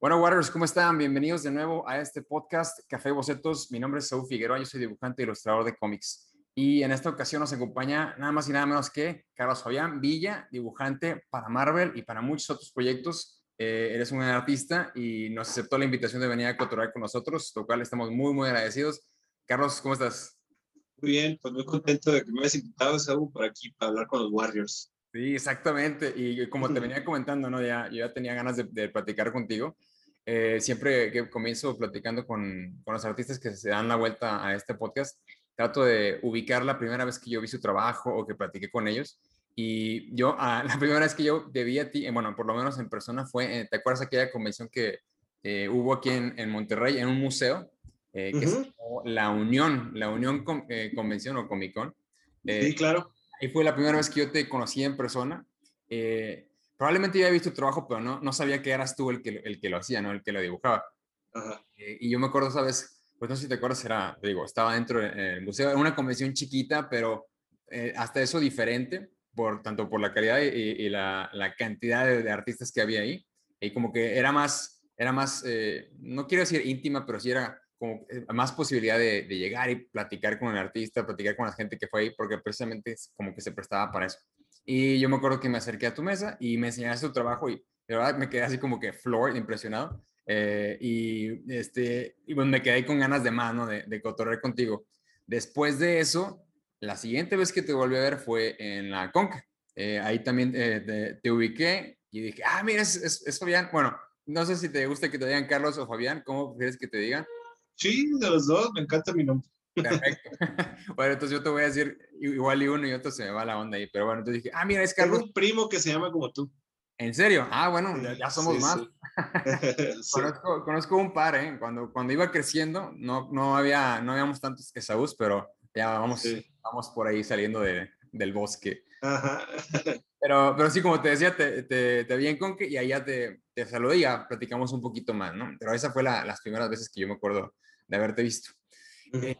Bueno, Warriors, ¿cómo están? Bienvenidos de nuevo a este podcast Café Bocetos. Mi nombre es Saúl Figueroa, yo soy dibujante e ilustrador de cómics. Y en esta ocasión nos acompaña nada más y nada menos que Carlos Fabián Villa, dibujante para Marvel y para muchos otros proyectos. Eh, eres un artista y nos aceptó la invitación de venir a cotorrear con nosotros, lo cual estamos muy, muy agradecidos. Carlos, ¿cómo estás? Muy bien, pues muy contento de que me hayas invitado, Saúl, por aquí para hablar con los Warriors. Sí, exactamente. Y como te venía comentando, ¿no? Ya, yo ya tenía ganas de, de platicar contigo. Eh, siempre que comienzo platicando con, con, los artistas que se dan la vuelta a este podcast, trato de ubicar la primera vez que yo vi su trabajo o que platiqué con ellos. Y yo, ah, la primera vez que yo debí a ti, eh, bueno, por lo menos en persona, fue, eh, ¿te acuerdas aquella convención que eh, hubo aquí en, en, Monterrey, en un museo? Eh, que uh -huh. la Unión, la Unión Con, Convención o Comic Con. sí, claro. Ahí fue la primera vez que yo te conocí en persona. Eh, probablemente ya había visto tu trabajo, pero no, no sabía que eras tú el que, el que lo hacía, ¿no? El que lo dibujaba. Ajá. Eh, y yo me acuerdo, ¿sabes? Pues no sé si te acuerdas, era, digo, estaba dentro del museo, era una convención chiquita, pero eh, hasta eso diferente, por, tanto por la calidad y, y la, la, cantidad de, de, artistas que había ahí. Y como que era más, era más, eh, no quiero decir íntima, pero sí era como eh, más posibilidad de, de, llegar y platicar con el artista, platicar con la gente que fue ahí, porque precisamente como que se prestaba para eso. Y yo me acuerdo que me acerqué a tu mesa y me enseñaste tu trabajo y de verdad me quedé así como que floor, impresionado. Eh, y, este, y bueno, me quedé con ganas de mano de, de cotorrear contigo. Después de eso, la siguiente vez que te volví a ver fue en la Conca. Eh, ahí también eh, te, te, ubiqué y dije, ah, mira, es, es, es, Fabián. Bueno, no sé si te gusta que te digan Carlos o Fabián, ¿cómo prefieres que te digan? Sí, de los dos, me encanta mi nombre. Perfecto. bueno, entonces yo te voy a decir igual y uno y otro se me va la onda ahí. Pero bueno, entonces dije, ah, mira, es Carlos. Tengo un primo que se llama como tú. ¿En serio? Ah, bueno, ya, ya somos sí, más. Sí. conozco, conozco, un par, ¿eh? Cuando, cuando iba creciendo, no, no, había, no habíamos tantos que Saúl, pero ya vamos, sí. vamos por ahí saliendo de, del bosque. Ajá. Pero, pero sí, como te decía, te, te, te vi en Conque y allá te, te saludé y ya platicamos un poquito más, ¿no? Pero esa fue la, las primeras veces que yo me acuerdo de haberte visto. Eh,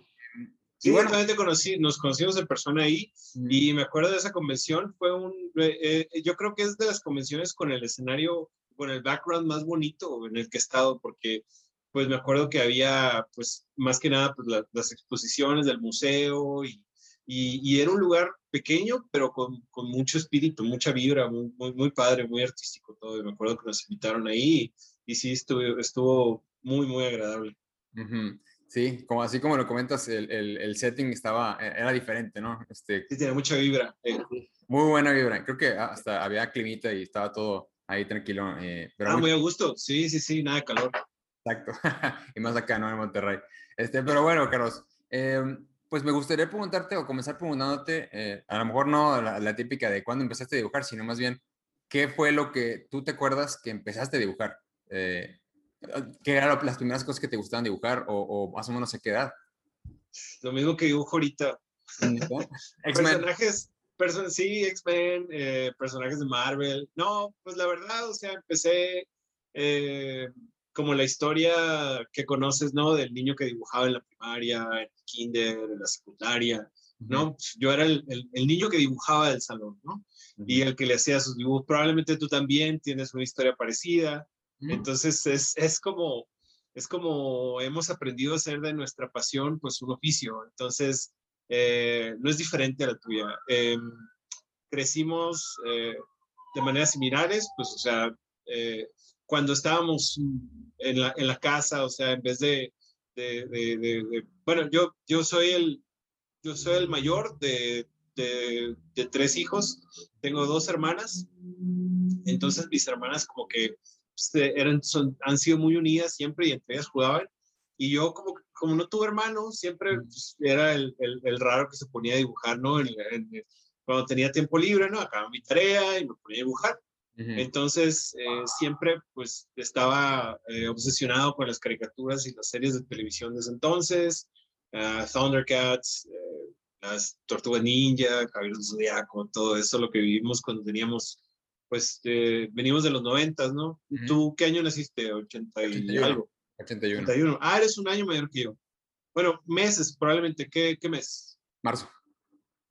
Sí, bueno, también te conocí, nos conocimos en persona ahí y me acuerdo de esa convención, fue un, eh, eh, yo creo que es de las convenciones con el escenario, con el background más bonito en el que he estado, porque pues me acuerdo que había pues más que nada pues, la, las exposiciones del museo y, y, y, era un lugar pequeño, pero con, con mucho espíritu, mucha vibra, muy, muy, muy, padre, muy artístico todo, y me acuerdo que nos invitaron ahí y, y sí, estuvo, estuvo muy, muy agradable. Uh -huh. Sí, como así como lo comentas, el, el, el, setting estaba, e, era diferente, ¿no? Este, sí, tiene mucha vibra. Eh. Muy buena vibra. Creo que hasta había climita y estaba todo ahí tranquilo. Eh, pero ah, muy a gusto. Sí, sí, sí, nada de calor. Exacto. y más acá, ¿no? En Monterrey. Este, pero bueno, Carlos, eh, pues me gustaría preguntarte o comenzar preguntándote, eh, a lo mejor no la, la, típica de cuándo empezaste a dibujar, sino más bien, ¿qué fue lo que tú te acuerdas que empezaste a dibujar? Eh, ¿Qué eran las primeras cosas que te gustaban dibujar o, o más o menos a qué edad? Lo mismo que dibujo ahorita. personajes, person sí, X-Men, eh, personajes de Marvel. No, pues la verdad, o sea, empecé eh, como la historia que conoces, ¿no? Del niño que dibujaba en la primaria, en el kinder, en la secundaria, ¿no? Uh -huh. Yo era el, el, el, niño que dibujaba del salón, ¿no? Uh -huh. Y el que le hacía sus dibujos. Probablemente tú también tienes una historia parecida. Entonces es, es, como, es como hemos aprendido a hacer de nuestra pasión pues un oficio. Entonces eh, no es diferente a la tuya. Eh, crecimos eh, de maneras similares, pues o sea, eh, cuando estábamos en la, en la, casa, o sea, en vez de, de, de, de, bueno, yo, yo soy el, yo soy el mayor de, tres hijos, tengo dos hermanas, entonces mis hermanas como que eran, son, han sido muy unidas siempre y entre ellas jugaban. Y yo como, como no tuve hermanos, siempre pues, era el, el, el, raro que se ponía a dibujar, ¿no? Cuando tenía tiempo libre, ¿no? Acababa mi tarea y me ponía a dibujar. Uh -huh. Entonces, eh, siempre pues estaba eh, obsesionado con las caricaturas y las series de televisión desde entonces, uh, Thundercats, eh, las Tortugas Ninja, Caballeros Zodiaco, todo eso, lo que vivimos cuando teníamos pues eh, venimos de los noventas, ¿no? Uh -huh. ¿Tú qué año naciste? 80 y 81. algo. 81. 81. Ah, eres un año mayor que yo. Bueno, meses, probablemente. ¿Qué, qué mes? Marzo.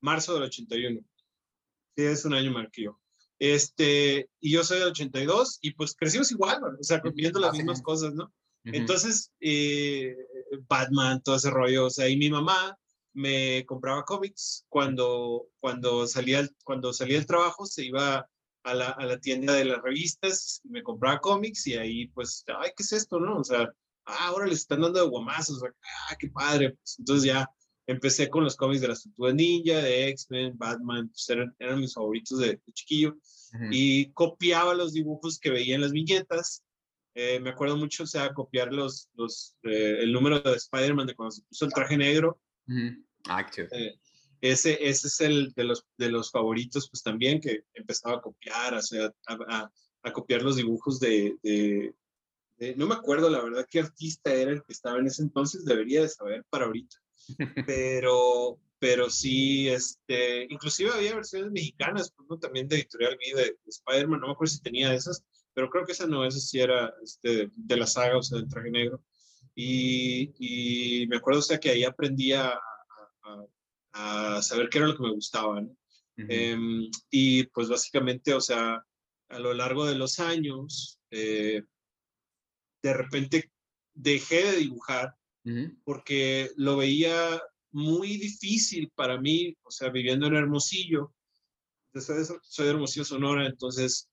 Marzo del 81. Sí, es un año mayor que yo. Este, y yo soy del 82 y pues crecimos igual, o sea, viendo las mismas cosas, ¿no? Entonces, eh, Batman, todo ese rollo, o sea, y mi mamá me compraba cómics cuando, cuando, salía, cuando salía el trabajo, se iba a la, a la tienda de las revistas, me compraba cómics y ahí pues, ay, ¿qué es esto, no? O sea, ah, ahora les están dando de guamazos, ah, qué padre. Pues, entonces ya empecé con los cómics de las Tortugas Ninja, de X-Men, Batman, pues eran, eran, mis favoritos de, chiquillo. Y copiaba los dibujos que veía en las viñetas. Eh, me acuerdo mucho, o sea, copiar los, los, eh, el número de Spider-Man de cuando se puso el traje negro. Eh, ese, ese es el de los, de los favoritos, pues también, que empezaba a copiar, o sea, a, a, copiar los dibujos de, de, No me acuerdo, la verdad, qué artista era el que estaba en ese entonces, debería de saber para ahorita. Pero, pero sí, este, inclusive había versiones mexicanas, pues, también de Editorial V de, Spider-Man, no me acuerdo si tenía esas, pero creo que esa no, esa sí era este, de la saga, o sea, del traje negro. Y, y me acuerdo, o sea, que ahí aprendía a, saber qué era lo que me gustaba, ¿no? Em, y pues básicamente, o sea, a lo largo de los años, eh, de repente dejé de dibujar porque lo veía muy difícil para mí, o sea, viviendo en Hermosillo, soy, soy de Hermosillo, Sonora, entonces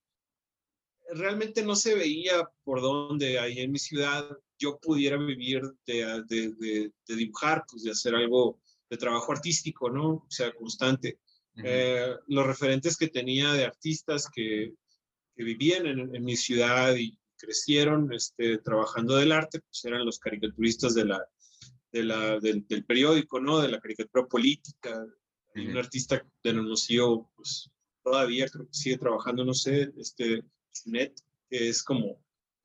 realmente no se veía por dónde ahí en mi ciudad yo pudiera vivir de, de, de, de dibujar, pues de hacer algo de trabajo artístico, ¿no? O sea, constante. Eh, los referentes que tenía de artistas que, que vivían en, en, mi ciudad y crecieron este, trabajando del arte, pues eran los caricaturistas de la, de la, del, del, periódico, ¿no? De la caricatura política. Hay un artista de Hermosillo, pues todavía creo que sigue trabajando, no sé, este, Net, que es como,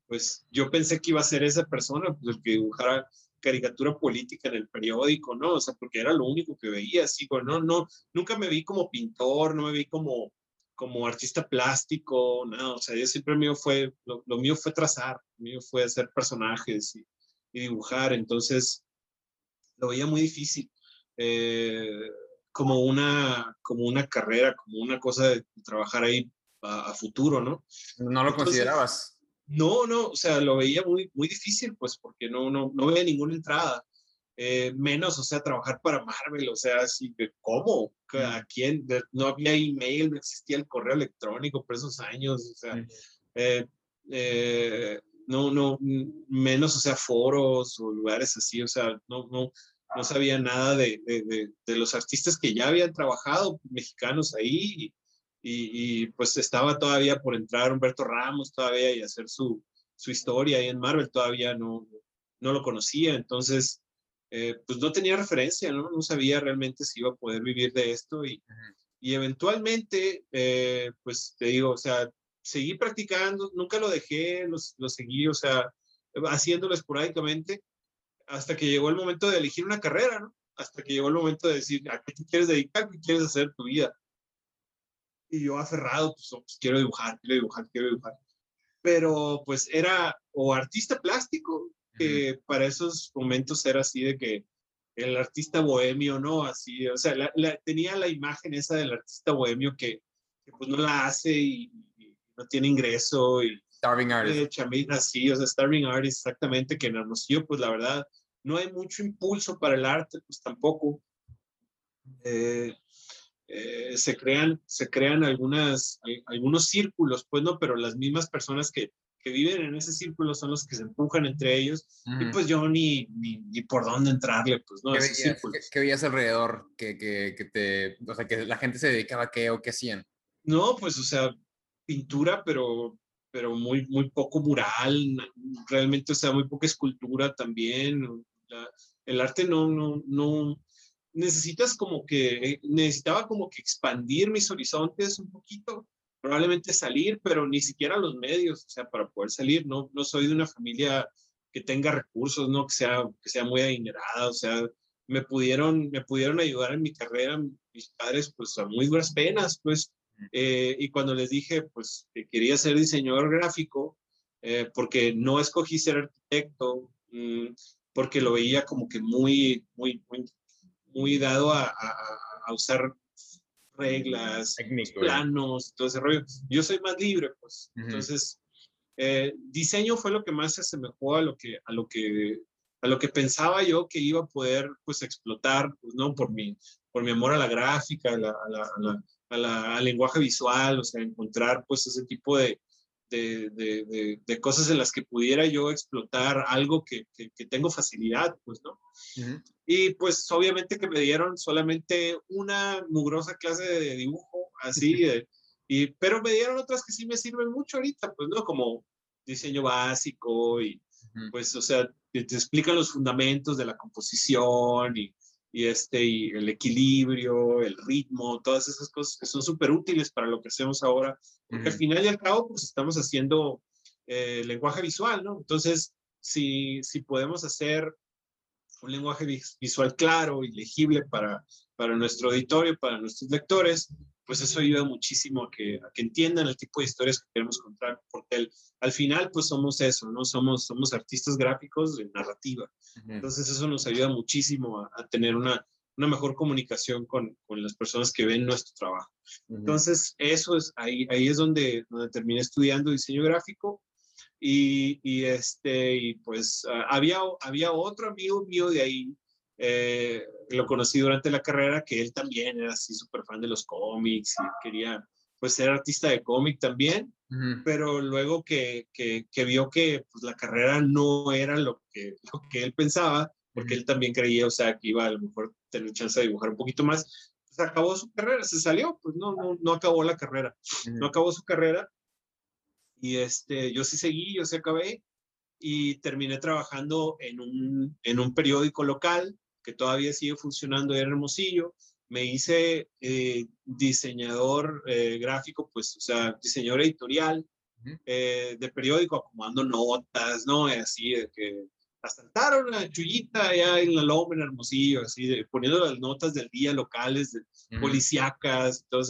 pues yo pensé que iba a ser esa persona, pues el que dibujara caricatura política en el periódico, ¿no? O sea, porque era lo único que veía, así, no, no, nunca me vi como pintor, no me vi como, como artista plástico, no, o sea, yo siempre mío fue, lo, mío fue trazar, lo mío fue hacer personajes y, dibujar, entonces lo veía muy difícil, eh, como, una, como una carrera, como una cosa de trabajar ahí a, futuro, ¿no? No lo considerabas. No, no, o sea, lo veía muy, muy difícil, pues, porque no, no, no veía ninguna entrada. Eh, menos, o sea, trabajar para Marvel, o sea, así, ¿cómo? ¿A quién? No había email, no existía el correo electrónico por esos años, o sea, eh, eh, no, no, menos, o sea, foros o lugares así, o sea, no, no, no sabía nada de, de, de los artistas que ya habían trabajado, mexicanos ahí, y, pues estaba todavía por entrar Humberto Ramos todavía y hacer su, su historia ahí en Marvel, todavía no, no lo conocía, entonces eh, pues no tenía referencia, ¿no? No sabía realmente si iba a poder vivir de esto y, y eventualmente, eh, pues te digo, o sea, seguí practicando, nunca lo dejé, lo, lo seguí, o sea, haciéndolo esporádicamente hasta que llegó el momento de elegir una carrera, ¿no? Hasta que llegó el momento de decir, ¿a qué te quieres dedicar? ¿Qué quieres hacer tu vida? Y yo aferrado, pues, oh, pues, quiero dibujar, quiero dibujar, quiero dibujar. Pero pues era o artista plástico, que para esos momentos era así de que el artista bohemio, ¿no? Así, o sea, tenía la imagen esa del artista bohemio que, que pues no la hace y, no tiene ingreso y... Starving Artist. así, o sea, Starving Artist, exactamente, que en Hermosillo, pues la verdad, no hay mucho impulso para el arte, pues tampoco. Eh, eh, se crean, se crean algunas, algunos círculos, pues no, pero las mismas personas que, que viven en ese círculo son los que se empujan entre ellos y pues yo ni, ni, por dónde entrarle, pues no. ¿Qué veías, ¿qué, veías alrededor? Que, que, que, te, o sea, que la gente se dedicaba a qué o qué hacían? No, pues o sea, pintura, pero, pero muy, muy poco mural, realmente, o sea, muy poca escultura también. el arte no, no, no, necesitas como que, necesitaba como que expandir mis horizontes un poquito, probablemente salir, pero ni siquiera los medios, o sea, para poder salir, no, no soy de una familia que tenga recursos, no que sea, que sea muy adinerada, o sea, me pudieron, me pudieron ayudar en mi carrera mis padres, pues a muy duras penas, pues, eh, y cuando les dije, pues, que quería ser diseñador gráfico, eh, porque no escogí ser arquitecto, mm, porque lo veía como que muy, muy, muy muy dado a, a, usar reglas, planos, todo ese rollo. Yo soy más libre, pues. Entonces, eh, diseño fue lo que más se asemejó a lo que, a lo que, a lo que pensaba yo que iba a poder, pues, explotar, pues, ¿no? Por mi, por mi amor a la gráfica, a la, a la, al lenguaje visual, o sea, encontrar, pues, ese tipo de, de, de, de, cosas en las que pudiera yo explotar algo que, que, tengo facilidad, pues, ¿no? Y pues obviamente que me dieron solamente una mugrosa clase de dibujo, así, y, pero me dieron otras que sí me sirven mucho ahorita, pues, ¿no? Como diseño básico y, pues, o sea, te, explican los fundamentos de la composición y, y, este, y el equilibrio, el ritmo, todas esas cosas que son súper útiles para lo que hacemos ahora, porque al final y al cabo, pues estamos haciendo eh, lenguaje visual, ¿no? Entonces, si, si podemos hacer un lenguaje visual claro y legible para, para nuestro auditorio, para nuestros lectores, pues eso ayuda muchísimo a que, a que entiendan el tipo de historias que queremos contar, porque al final pues somos eso, ¿no? Somos, somos artistas gráficos de narrativa. Entonces eso nos ayuda muchísimo a, tener una, una mejor comunicación con, con, las personas que ven nuestro trabajo. Entonces eso es, ahí, ahí es donde, donde terminé estudiando diseño gráfico y, y, este, y pues ah, había, había otro amigo mío de ahí, eh, lo conocí durante la carrera, que él también era así súper fan de los cómics y quería pues ser artista de cómic también, pero luego que, que, que, vio que pues, la carrera no era lo que, lo que él pensaba, porque él también creía, o sea, que iba a lo mejor tener chance de dibujar un poquito más, pues acabó su carrera, se salió, pues no, no, no acabó la carrera, no acabó su carrera y este, yo sí seguí, yo sí acabé y terminé trabajando en un, en un periódico local que todavía sigue funcionando en Hermosillo. Me hice eh, diseñador eh, gráfico, pues, o sea, diseñador editorial eh, de periódico, acomodando notas, ¿no? Así de que asaltaron la chullita allá en la loma en Hermosillo, así de, poniendo las notas del día locales, de, policíacas, todo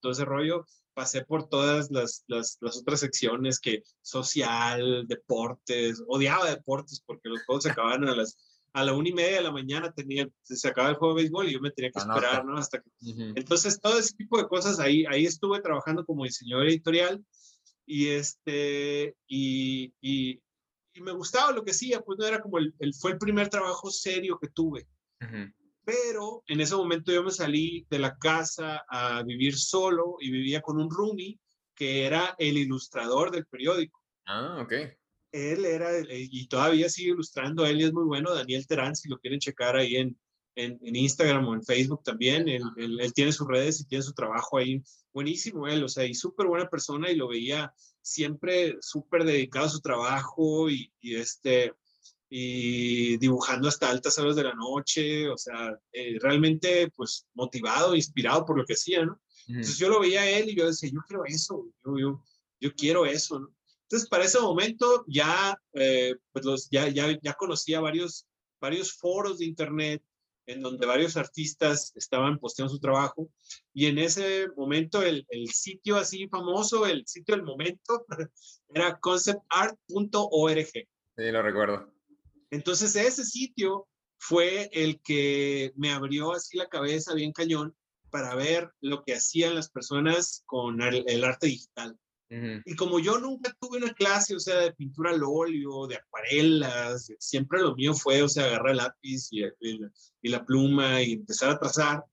todo ese rollo pasé por todas las, las, las, otras secciones que social, deportes, odiaba deportes porque los juegos se acababan a las a la una y media de la mañana tenía, se acababa el juego de béisbol y yo me tenía que esperar, ¿no? Hasta que... Entonces, todo ese tipo de cosas, ahí, ahí estuve trabajando como diseñador editorial y, este, y, y, y me gustaba lo que hacía, pues no era como el, el, fue el primer trabajo serio que tuve pero en ese momento yo me salí de la casa a vivir solo y vivía con un roomie que era el ilustrador del periódico. Ah, ok. Él era, y todavía sigue ilustrando, él es muy bueno, Daniel Terán, si lo quieren checar ahí en, en, Instagram o en Facebook también, él, él, tiene sus redes y tiene su trabajo ahí, buenísimo él, o sea, y súper buena persona y lo veía siempre súper dedicado a su trabajo y, y este, y dibujando hasta altas horas de la noche, o sea, eh, realmente pues motivado, inspirado por lo que hacía, ¿no? Entonces yo lo veía a él y yo decía, yo quiero eso, yo, yo, yo quiero eso, ¿no? Entonces para ese momento ya, eh, pues los, ya, ya, ya conocía varios, varios foros de internet en donde varios artistas estaban posteando su trabajo y en ese momento el, el sitio así famoso, el sitio del momento, era conceptart.org. Sí, lo recuerdo. Entonces ese sitio fue el que me abrió así la cabeza bien cañón para ver lo que hacían las personas con el, arte digital. Y como yo nunca tuve una clase, o sea, de pintura al óleo, de acuarelas, siempre lo mío fue, o sea, agarrar el lápiz y, y, la pluma y empezar a trazar,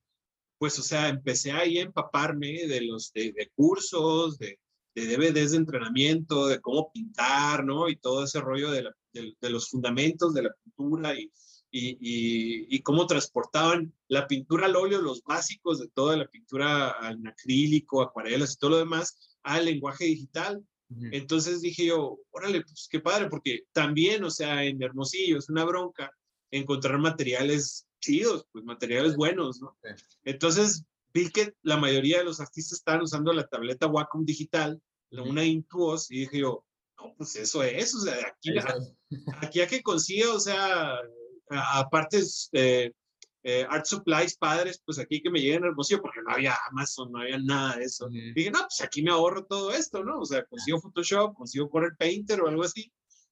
pues, o sea, empecé ahí a empaparme de los de, cursos, de, de DVDs de entrenamiento, de cómo pintar, ¿no? Y todo ese rollo de la de, los fundamentos de la pintura y, y, y, cómo transportaban la pintura al óleo, los básicos de toda la pintura en acrílico, acuarelas y todo lo demás al lenguaje digital. Entonces dije yo, órale, pues qué padre, porque también, o sea, en Hermosillo es una bronca encontrar materiales chidos, pues materiales buenos, ¿no? Entonces vi que la mayoría de los artistas estaban usando la tableta Wacom digital, una Intuos, y dije yo, no, pues eso es, o sea, aquí, aquí a que consiga, o sea, aparte de eh, Art Supplies padres, pues aquí que me lleguen Hermosillo, porque no había Amazon, no había nada de eso. Dije, no, pues aquí me ahorro todo esto, ¿no? O sea, consigo Photoshop, consigo Corel Painter o algo así,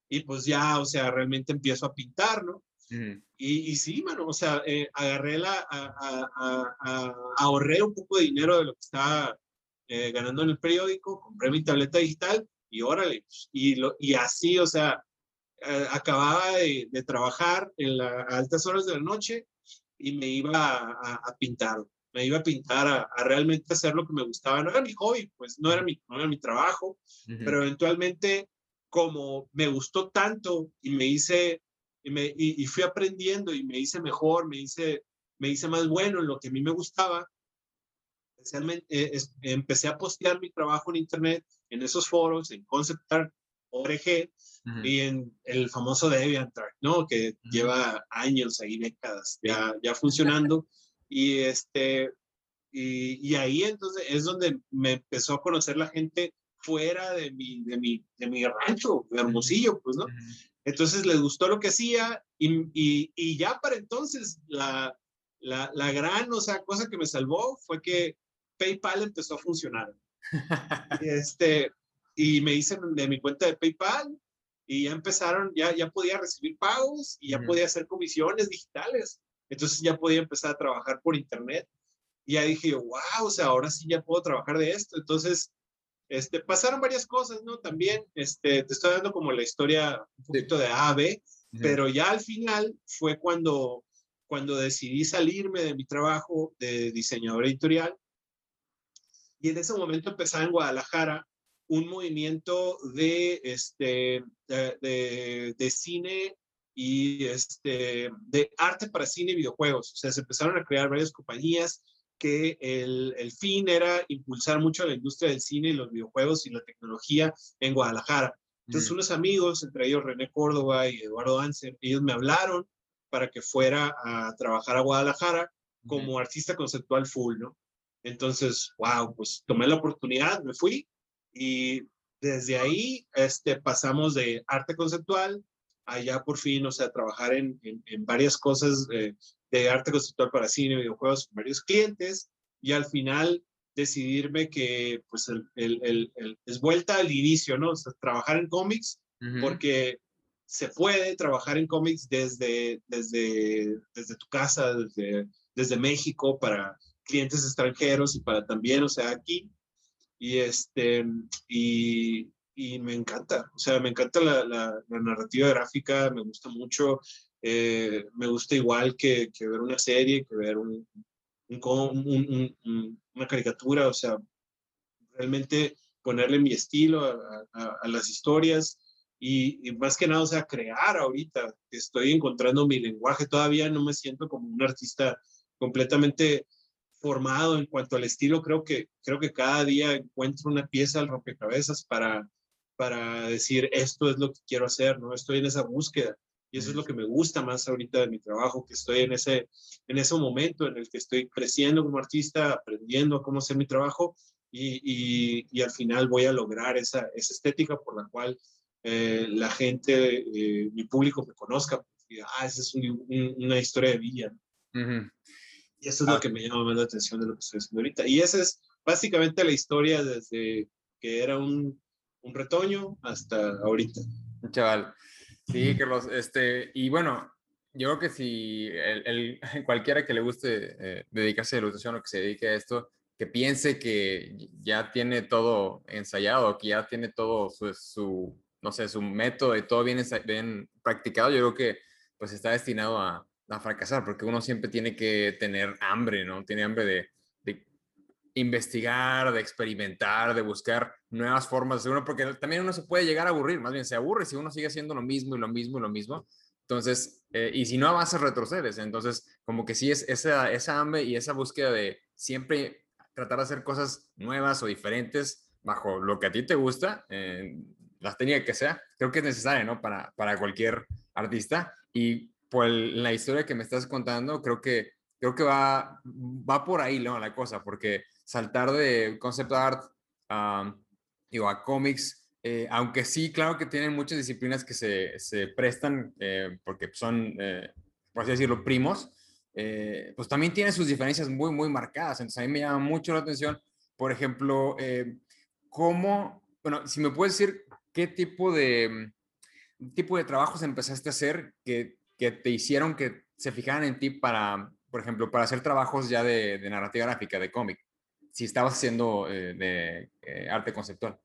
y pues ya, o sea, realmente empiezo a pintar, ¿no? Y, y, sí, mano, o sea, eh, agarré la, ahorré un poco de dinero de lo que estaba eh, ganando en el periódico, compré mi tableta digital y órale, y, lo, y así, o sea, eh, acababa de, de, trabajar en las altas horas de la noche y me iba a, pintar, me iba a pintar a, realmente hacer lo que me gustaba. No era mi hobby, pues no era mi, no era mi trabajo, pero eventualmente como me gustó tanto y me hice, y, me, y, fui aprendiendo y me hice mejor, me hice, me hice más bueno en lo que a mí me gustaba, especialmente eh, empecé a postear mi trabajo en internet, en esos foros, en Concept Art, ORG, y en el famoso DeviantArt, ¿no? Que lleva años ahí, décadas, ya, ya funcionando. y, este, y, y, ahí entonces es donde me empezó a conocer la gente fuera de mi, de mi, de mi rancho, de Hermosillo, pues, ¿no? Entonces les gustó lo que hacía y, y, y ya para entonces la, la, la, gran, o sea, cosa que me salvó fue que PayPal empezó a funcionar. este, y me hice de mi cuenta de PayPal y ya empezaron, ya, ya podía recibir pagos y ya podía hacer comisiones digitales. Entonces ya podía empezar a trabajar por internet. Y ya dije, wow, o sea, ahora sí ya puedo trabajar de esto. Entonces, este, pasaron varias cosas, ¿no? También, este, te estoy dando como la historia un poquito de A a B, pero ya al final fue cuando, cuando decidí salirme de mi trabajo de diseñador editorial. Y en ese momento empezaba en Guadalajara un movimiento de, este, de, de, cine y este, de arte para cine y videojuegos. O sea, se empezaron a crear varias compañías que el, el, fin era impulsar mucho la industria del cine y los videojuegos y la tecnología en Guadalajara. Entonces, unos amigos, entre ellos René Córdoba y Eduardo Anser, ellos me hablaron para que fuera a trabajar a Guadalajara como artista conceptual full, ¿no? Entonces, wow, pues tomé la oportunidad, me fui y desde ahí este, pasamos de arte conceptual allá por fin, o sea, trabajar en, en, varias cosas eh, de arte conceptual para cine, videojuegos, con varios clientes y al final decidirme que pues el, el, el, es vuelta al inicio, ¿no? O sea, trabajar en cómics, porque se puede trabajar en cómics desde, desde, desde tu casa, desde, desde México para clientes extranjeros y para también, o sea, aquí y, este, y, y me encanta, o sea, me encanta la, la, narrativa gráfica, me gusta mucho, eh, me gusta igual que, que, ver una serie, que ver un, un, un, una caricatura, o sea, realmente ponerle mi estilo a las historias y, y, más que nada, o sea, crear ahorita, estoy encontrando mi lenguaje, todavía no me siento como un artista completamente formado en cuanto al estilo, creo que, creo que cada día encuentro una pieza al rompecabezas para, para decir esto es lo que quiero hacer, ¿no? Estoy en esa búsqueda y eso es lo que me gusta más ahorita de mi trabajo, que estoy en ese, en ese momento en el que estoy creciendo como artista, aprendiendo a cómo hacer mi trabajo y, y, y al final voy a lograr esa, esa estética por la cual eh, la gente, eh, mi público me conozca, ah, esa es una historia de vida. ¿no? Y eso es lo ah. que me llama más la atención de lo que estoy haciendo ahorita. Y esa es básicamente la historia desde que era un, un retoño hasta ahorita. Chaval. Sí, Carlos. Este, y bueno, yo creo que si el, cualquiera que le guste eh, dedicarse a la ilustración o que se dedique a esto, que piense que ya tiene todo ensayado, que ya tiene todo su, su no sé, su método y todo bien, bien practicado, yo creo que pues está destinado a, a fracasar, porque uno siempre tiene que tener hambre, ¿no? Tiene hambre de investigar, de experimentar, de buscar nuevas formas de uno, porque también uno se puede llegar a aburrir, más bien se aburre si uno sigue haciendo lo mismo y lo mismo y lo mismo. Entonces, eh, y si no avanzas, retrocedes. Entonces, como que sí es esa, esa hambre y esa búsqueda de siempre tratar de hacer cosas nuevas o diferentes bajo lo que a ti te gusta, eh, las tenía que sea, creo que es necesario, ¿no? Para, para cualquier artista. Y por la historia que me estás contando, creo que, creo que va, va por ahí ¿no? la cosa, porque saltar de concept art a cómics, eh, aunque sí, claro que tienen muchas disciplinas que se, se prestan, eh, porque son, eh, por así decirlo, primos, pues también tiene sus diferencias muy, muy marcadas. Entonces a mí me llama mucho la atención, por ejemplo, cómo, bueno, si me puedes decir qué tipo de, tipo de trabajos empezaste a hacer que que te hicieron que se fijaran en ti para, por ejemplo, para hacer trabajos ya de, narrativa gráfica, de cómic, si estabas haciendo eh, de eh, arte conceptual?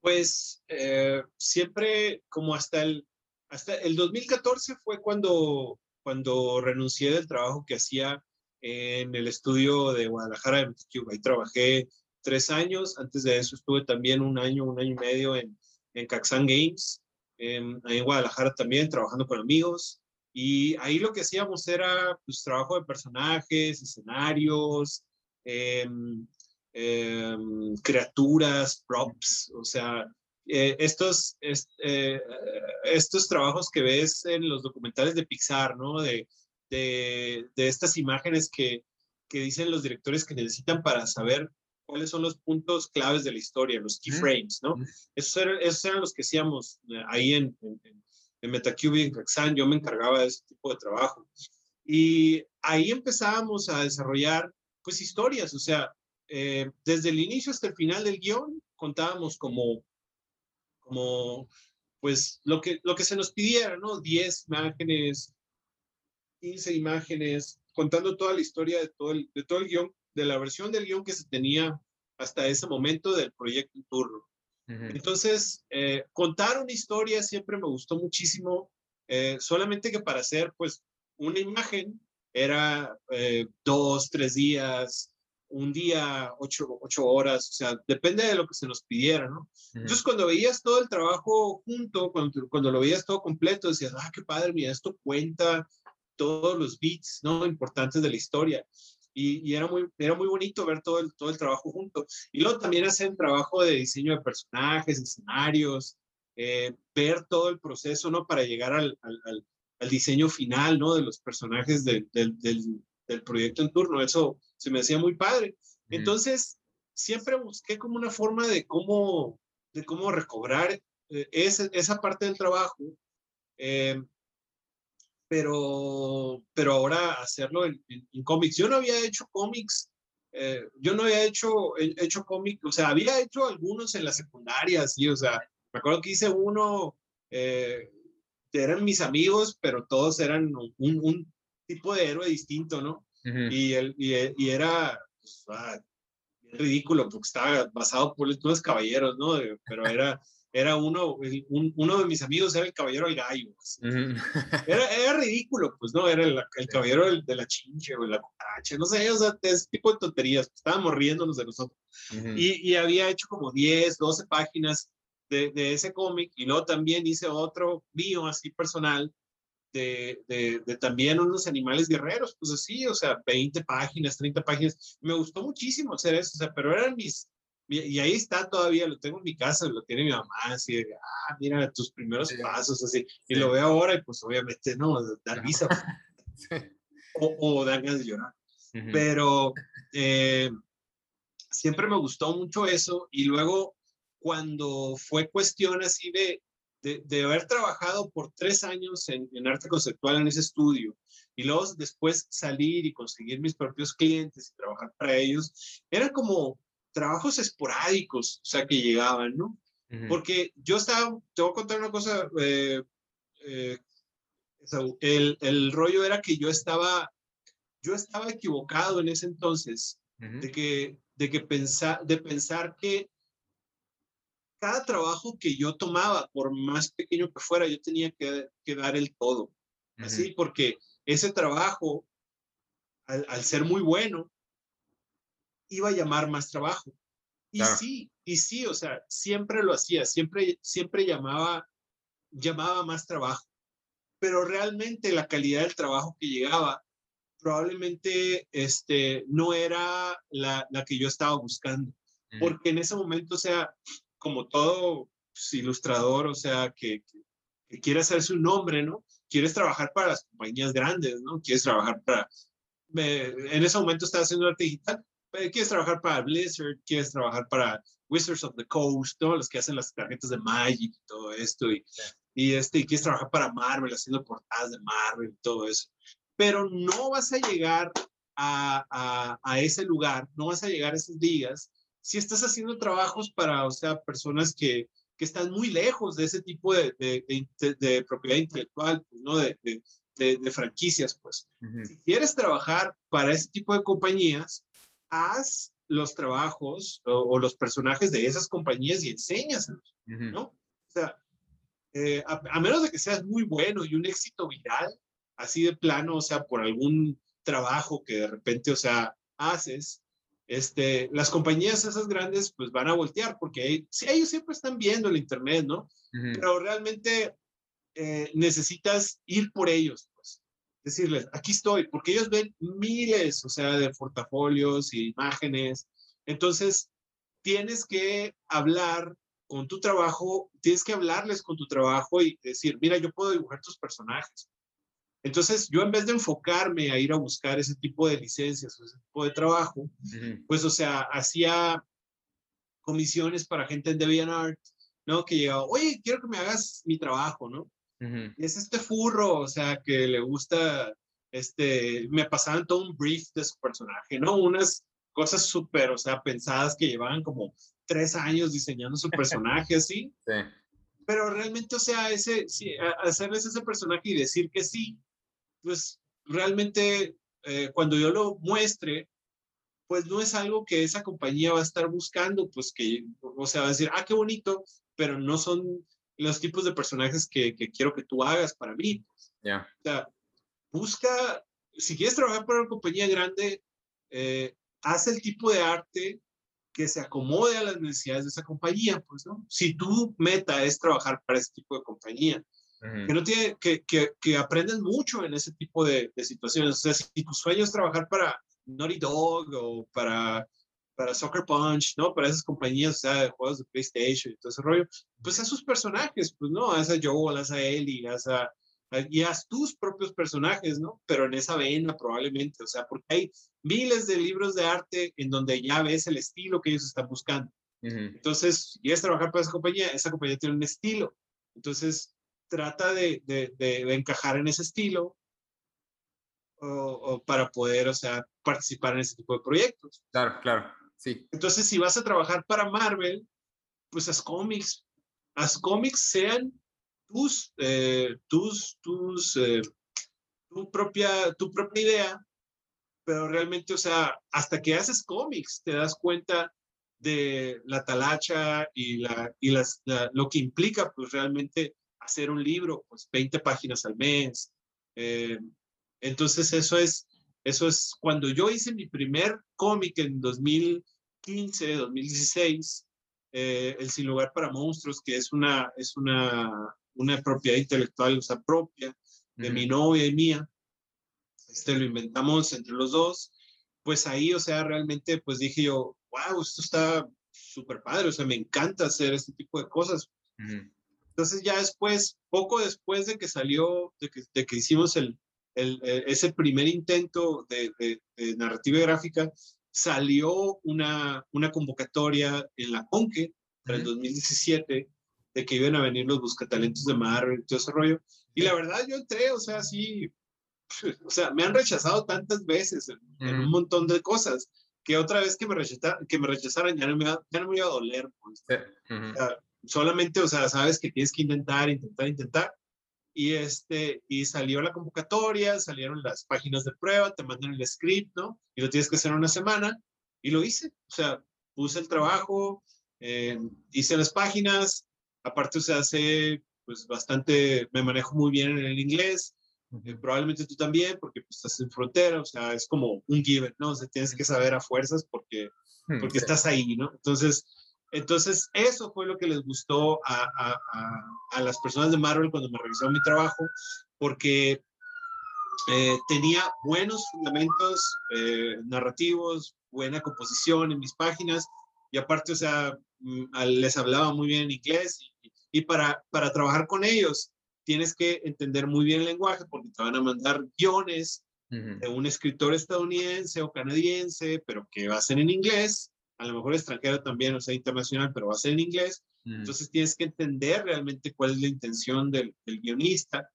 Pues eh, siempre como hasta el, hasta el 2014 fue cuando, cuando renuncié del trabajo que hacía en el estudio de Guadalajara de Ahí trabajé tres años. Antes de eso estuve también un año, un año y medio en, en Caxan Games, en, en Guadalajara también, trabajando con amigos. Y ahí lo que hacíamos era pues, trabajo de personajes, escenarios, em, em, criaturas, props, o sea, eh, estos, eh, estos trabajos que ves en los documentales de Pixar, ¿no? De, de, de estas imágenes que, que dicen los directores que necesitan para saber cuáles son los puntos claves de la historia, los keyframes, ¿no? Esos eran, esos eran los que hacíamos eh, ahí en, en, en Metacube en Caxan, yo me encargaba de ese tipo de trabajo. Y ahí empezábamos a desarrollar, pues, historias, o sea, eh, desde el inicio hasta el final del guion, contábamos como, como, pues, lo que, lo que se nos pidiera, ¿no? 10 imágenes, 15 imágenes, contando toda la historia de todo el, de todo el guion de la versión del guion que se tenía hasta ese momento del proyecto en turno. Entonces, eh, contar una historia siempre me gustó muchísimo, eh, solamente que para hacer pues una imagen era eh, dos, tres días, un día, ocho, ocho, horas, o sea, depende de lo que se nos pidiera, ¿no? Entonces, cuando veías todo el trabajo junto, cuando, cuando lo veías todo completo, decías, ah, qué padre, mira, esto cuenta todos los beats, ¿no? Importantes de la historia y, era, muy, era muy bonito ver todo el, todo el trabajo junto. Y luego también hacen trabajo de diseño de personajes, escenarios, eh, ver todo el proceso, ¿no? Para llegar al, al, al, diseño final, ¿no? De los personajes del, del, del, proyecto en turno. Eso se me hacía muy padre. Entonces, siempre busqué como una forma de cómo, de cómo recobrar eh, esa, esa parte del trabajo. Eh, pero, pero ahora hacerlo en, cómics. Yo no había hecho cómics, eh, yo no había hecho, hecho cómics, o sea, había hecho algunos en la secundaria, sí, o sea, me acuerdo que hice uno, eh, eran mis amigos, pero todos eran un, un tipo de héroe distinto, ¿no? y, el, y, era pues, ah, ridículo porque estaba basado por los caballeros, ¿no? Pero era era uno, uno de mis amigos era el caballero del gallo. Era, era, ridículo, pues, ¿no? Era el, el caballero de la chinche o la cucaracha, no sé, o sea, ese tipo de tonterías. Estábamos riéndonos de nosotros. y, y, había hecho como 10, 12 páginas de, de ese cómic y luego también hice otro mío, así personal, de, de, de, también unos animales guerreros, pues así, o sea, 20 páginas, 30 páginas. Me gustó muchísimo hacer eso, o sea, pero eran mis, y, ahí está todavía, lo tengo en mi casa, lo tiene mi mamá, así de, ah, mira tus primeros pasos, así. Y lo veo ahora y pues obviamente no, dar risa. o, o dar ganas de llorar. Pero eh, siempre me gustó mucho eso y luego cuando fue cuestión así de, de, de haber trabajado por tres años en, en, arte conceptual en ese estudio y luego después salir y conseguir mis propios clientes y trabajar para ellos, era como, trabajos esporádicos, o sea, que llegaban, ¿no? Porque yo estaba, te voy a contar una cosa, eh, eh, el, el, rollo era que yo estaba, yo estaba equivocado en ese entonces, de que, de que pensar, de pensar que cada trabajo que yo tomaba, por más pequeño que fuera, yo tenía que, que dar el todo, así, porque ese trabajo, al, al ser muy bueno, iba a llamar más trabajo. Y sí, y sí, o sea, siempre lo hacía, siempre, siempre llamaba, llamaba más trabajo. Pero realmente la calidad del trabajo que llegaba probablemente este, no era la, la que yo estaba buscando. Porque en ese momento, o sea, como todo pues, ilustrador, o sea, que, que, quiere hacerse un nombre, ¿no? Quieres trabajar para las compañías grandes, ¿no? Quieres trabajar para... en ese momento estaba haciendo arte digital, eh, quieres trabajar para Blizzard, quieres trabajar para Wizards of the Coast, todos los que hacen las tarjetas de Magic y todo esto, y, y, este, y quieres trabajar para Marvel, haciendo portadas de Marvel y todo eso. Pero no vas a llegar a, a, a ese lugar, no vas a llegar a esas ligas si estás haciendo trabajos para, o sea, personas que, que están muy lejos de ese tipo de, de, de, de propiedad intelectual, pues, ¿no? De, de, franquicias, pues. Si quieres trabajar para ese tipo de compañías, haz los trabajos o, los personajes de esas compañías y enséñaselos, ¿no? O sea, eh, a, menos de que seas muy bueno y un éxito viral, así de plano, o sea, por algún trabajo que de repente, o sea, haces, este, las compañías esas grandes pues van a voltear porque sí, ellos siempre están viendo el Internet, ¿no? Pero realmente eh, necesitas ir por ellos, pues. Decirles, aquí estoy, porque ellos ven miles, o sea, de portafolios y imágenes. Entonces, tienes que hablar con tu trabajo, tienes que hablarles con tu trabajo y decir, mira, yo puedo dibujar tus personajes. Entonces, yo en vez de enfocarme a ir a buscar ese tipo de licencias o ese tipo de trabajo, pues, o sea, hacía comisiones para gente en DeviantArt, ¿no? Que llegaba, oye, quiero que me hagas mi trabajo, ¿no? Y es este furro, o sea, que le gusta, este, me pasaban todo un brief de su personaje, ¿no? Unas cosas súper, o sea, pensadas que llevaban como tres años diseñando su personaje, así. Sí. Pero realmente, o sea, ese, sí, hacerles ese personaje y decir que sí, pues realmente eh, cuando yo lo muestre, pues no es algo que esa compañía va a estar buscando, pues que, o sea, va a decir, ah, qué bonito, pero no son los tipos de personajes que, que quiero que tú hagas para mí. Ya. O sea, busca, si quieres trabajar para una compañía grande, eh, haz el tipo de arte que se acomode a las necesidades de esa compañía, pues, ¿no? Si tu meta es trabajar para ese tipo de compañía, que no tiene, que, que, que aprendes mucho en ese tipo de, de, situaciones. O sea, si tu sueño es trabajar para Naughty Dog o para, para Soccer Punch, ¿no? Para esas compañías, o sea, de juegos de PlayStation y todo ese rollo, pues a sus personajes, pues, ¿no? Haz a Joel, haz a Ellie, haz a, y haz tus propios personajes, ¿no? Pero en esa vena probablemente, o sea, porque hay miles de libros de arte en donde ya ves el estilo que ellos están buscando. Entonces, si quieres trabajar para esa compañía, esa compañía tiene un estilo. Entonces, trata de, de, de, encajar en ese estilo o, para poder, o sea, participar en ese tipo de proyectos. Claro, claro, sí. Entonces, si vas a trabajar para Marvel, pues haz cómics. Haz cómics sean tus, eh, tus, tus, eh, tu, propia, tu propia idea, pero realmente, o sea, hasta que haces cómics, te das cuenta de la talacha y, la, y las, lo que implica, pues realmente hacer un libro, pues 20 páginas al mes. Eh, entonces, eso es, eso es cuando yo hice mi primer cómic en 2015, 2016, El Sin Lugar para Monstruos, que es una, es una una propiedad intelectual, o sea, propia de mi novia y mía. Este lo inventamos entre los dos. Pues ahí, o sea, realmente, pues dije yo, wow, esto está súper padre, o sea, me encanta hacer este tipo de cosas. Entonces ya después, poco después de que salió, de que, de que hicimos el, el, eh, ese primer intento de, de, narrativa gráfica, salió una, una convocatoria en la CONQUE para el 2017 de que iban a venir los buscatalentos de Marvel y todo ese rollo. Y la verdad, yo entré, o sea, sí, o sea, me han rechazado tantas veces en, un montón de cosas que otra vez que me, rechazaran, que me rechazaran ya no me, ya no me iba a doler. Pues. Solamente, o sea, sabes que tienes que intentar, intentar, intentar. Y, este, y salió la convocatoria, salieron las páginas de prueba, te mandan el script, ¿no? Y lo tienes que hacer en una semana. Y lo hice. O sea, puse el trabajo, eh, hice las páginas, Aparte, o sea, sé pues bastante, me manejo muy bien en el inglés, eh, probablemente tú también, porque pues, estás en frontera, o sea, es como un given, ¿no? O sea, tienes que saber a fuerzas porque, hmm, porque estás ahí, ¿no? Entonces, entonces, eso fue lo que les gustó a, a, a, las personas de Marvel cuando me revisaron mi trabajo, porque eh, tenía buenos fundamentos eh, narrativos, buena composición en mis páginas, y aparte, o sea, mm, les hablaba muy bien en inglés y, para, para trabajar con ellos tienes que entender muy bien el lenguaje porque te van a mandar guiones de un escritor estadounidense o canadiense, pero que va a ser en inglés, a lo mejor extranjero también, o sea, internacional, pero va a ser en inglés. Entonces tienes que entender realmente cuál es la intención del, del guionista